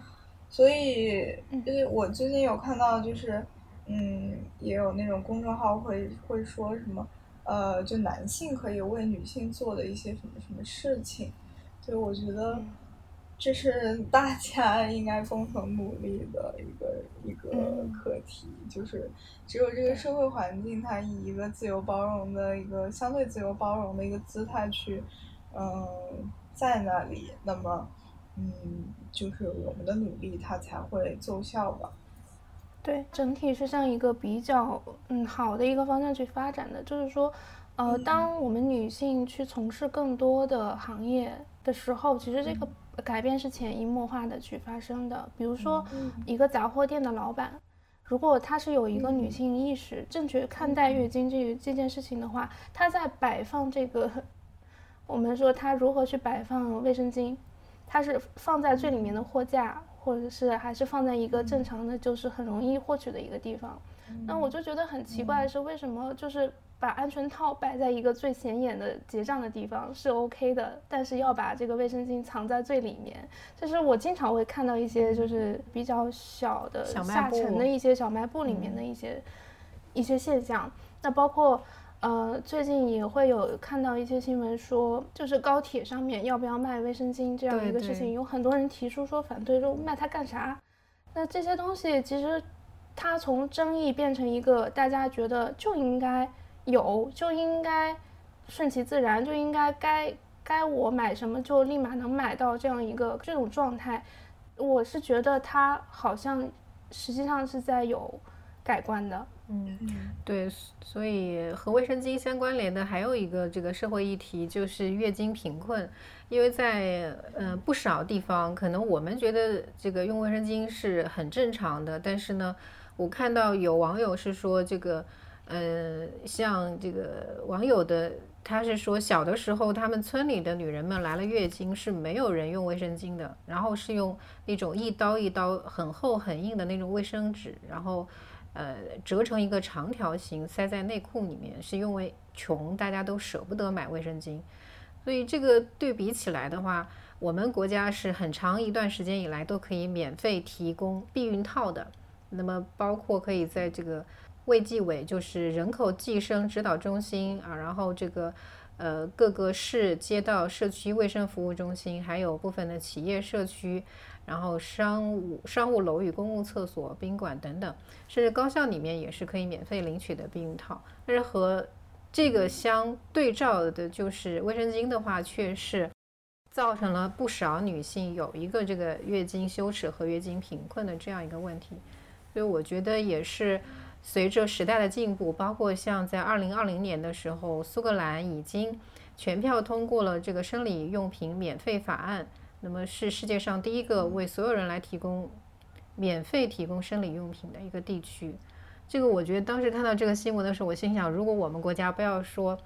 所以，就是我最近有看到，就是，嗯，也有那种公众号会会说什么，呃，就男性可以为女性做的一些什么什么事情，所以我觉得。这是大家应该共同努力的一个一个课题，就是只有这个社会环境，它以一个自由包容的一个相对自由包容的一个姿态去，嗯，在那里，那么，嗯，就是我们的努力它才会奏效吧。对，整体是向一个比较嗯好的一个方向去发展的，就是说，呃，当我们女性去从事更多的行业的时候，其实这个。改变是潜移默化的去发生的。比如说，一个杂货店的老板，如果他是有一个女性意识，正确看待月经这这件事情的话，他在摆放这个，我们说他如何去摆放卫生巾，他是放在最里面的货架，或者是还是放在一个正常的，就是很容易获取的一个地方。那我就觉得很奇怪的是，为什么就是。把安全套摆在一个最显眼的结账的地方是 OK 的，但是要把这个卫生巾藏在最里面。就是我经常会看到一些就是比较小的下沉的一些小卖部里面的一些一些现象。那包括呃，最近也会有看到一些新闻说，就是高铁上面要不要卖卫生巾这样一个事情，有很多人提出说反对，说卖它干啥？那这些东西其实它从争议变成一个大家觉得就应该有，就应该顺其自然，就应该该该我买什么就立马能买到这样一个这种状态，我是觉得它好像实际上是在有改观的。嗯，对，所以和卫生巾相关联的还有一个这个社会议题就是月经贫困，因为在呃不少地方，可能我们觉得这个用卫生巾是很正常的，但是呢，我看到有网友是说这个，呃，像这个网友的他是说小的时候他们村里的女人们来了月经是没有人用卫生巾的，然后是用那种一刀一刀很厚很硬的那种卫生纸，然后。呃，折成一个长条形，塞在内裤里面，是因为穷，大家都舍不得买卫生巾。所以这个对比起来的话，我们国家是很长一段时间以来都可以免费提供避孕套的。那么，包括可以在这个卫计委，就是人口计生指导中心啊，然后这个呃各个市街道社区卫生服务中心，还有部分的企业社区。然后商务商务楼宇、公共厕所、宾馆等等，甚至高校里面也是可以免费领取的避孕套。但是和这个相对照的，就是卫生巾的话，却是造成了不少女性有一个这个月经羞耻和月经贫困的这样一个问题。所以我觉得也是随着时代的进步，包括像在二零二零年的时候，苏格兰已经全票通过了这个生理用品免费法案。那么是世界上第一个为所有人来提供免费提供生理用品的一个地区。这个我觉得当时看到这个新闻的时候，我心想，如果我们国家不要说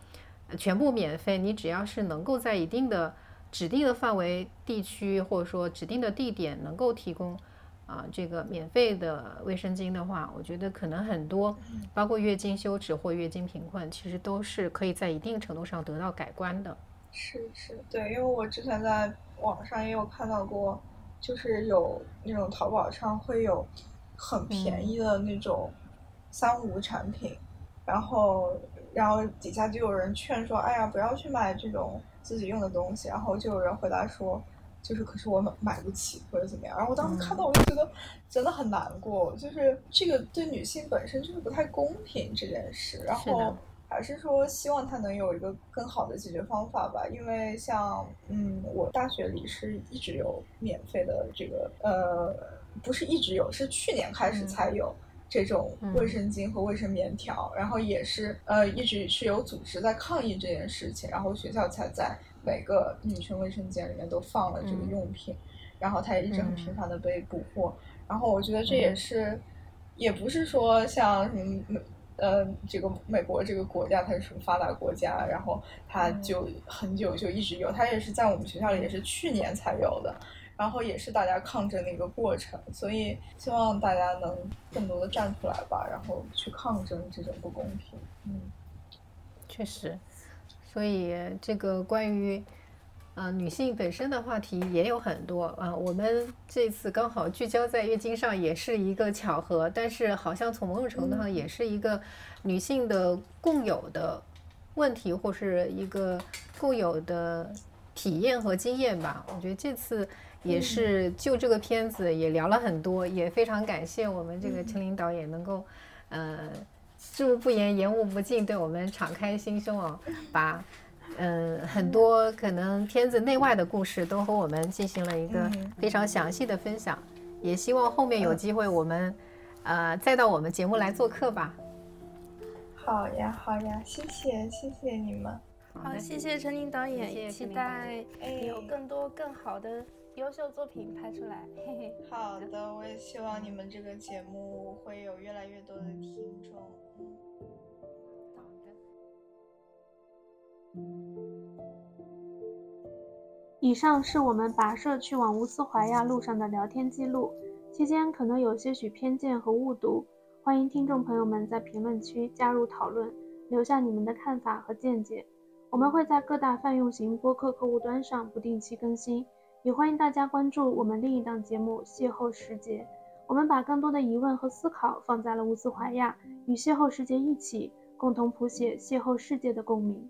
全部免费，你只要是能够在一定的指定的范围地区，或者说指定的地点能够提供啊这个免费的卫生巾的话，我觉得可能很多，包括月经羞耻或月经贫困，其实都是可以在一定程度上得到改观的。是是，对，因为我之前在。网上也有看到过，就是有那种淘宝上会有很便宜的那种三无产品，然后然后底下就有人劝说，哎呀，不要去买这种自己用的东西，然后就有人回答说，就是可是我买买不起或者怎么样，然后我当时看到我就觉得真的很难过，就是这个对女性本身就是不太公平这件事，然后。还是说希望它能有一个更好的解决方法吧，因为像嗯，我大学里是一直有免费的这个呃，不是一直有，是去年开始才有这种卫生巾和卫生棉条，然后也是呃一直是有组织在抗议这件事情，然后学校才在每个女生卫生间里面都放了这个用品，然后它也一直很频繁的被捕获，然后我觉得这也是，也不是说像什么。呃，这个美国这个国家它是什么发达国家？然后它就很久就一直有，它也是在我们学校里也是去年才有的，然后也是大家抗争的一个过程，所以希望大家能更多的站出来吧，然后去抗争这种不公平。嗯，确实，所以这个关于。啊，女性本身的话题也有很多啊。我们这次刚好聚焦在月经上，也是一个巧合。但是好像从某种程度上也是一个女性的共有的问题，或是一个共有的体验和经验吧。我觉得这次也是就这个片子也聊了很多，也非常感谢我们这个陈林导演能够呃知无不言，言无不尽，对我们敞开心胸哦，把。嗯，很多可能片子内外的故事都和我们进行了一个非常详细的分享，也希望后面有机会我们，呃，再到我们节目来做客吧。好呀，好呀，谢谢，谢谢你们。好，谢谢陈宁导演，期待有更多更好的优秀作品拍出来。嘿嘿。好的，我也希望你们这个节目会有越来越多的听众。以上是我们跋涉去往乌斯怀亚路上的聊天记录，期间可能有些许偏见和误读，欢迎听众朋友们在评论区加入讨论，留下你们的看法和见解。我们会在各大泛用型播客客户端上不定期更新，也欢迎大家关注我们另一档节目《邂逅时节》。我们把更多的疑问和思考放在了乌斯怀亚，与邂逅时节一起。共同谱写邂逅世界的共鸣。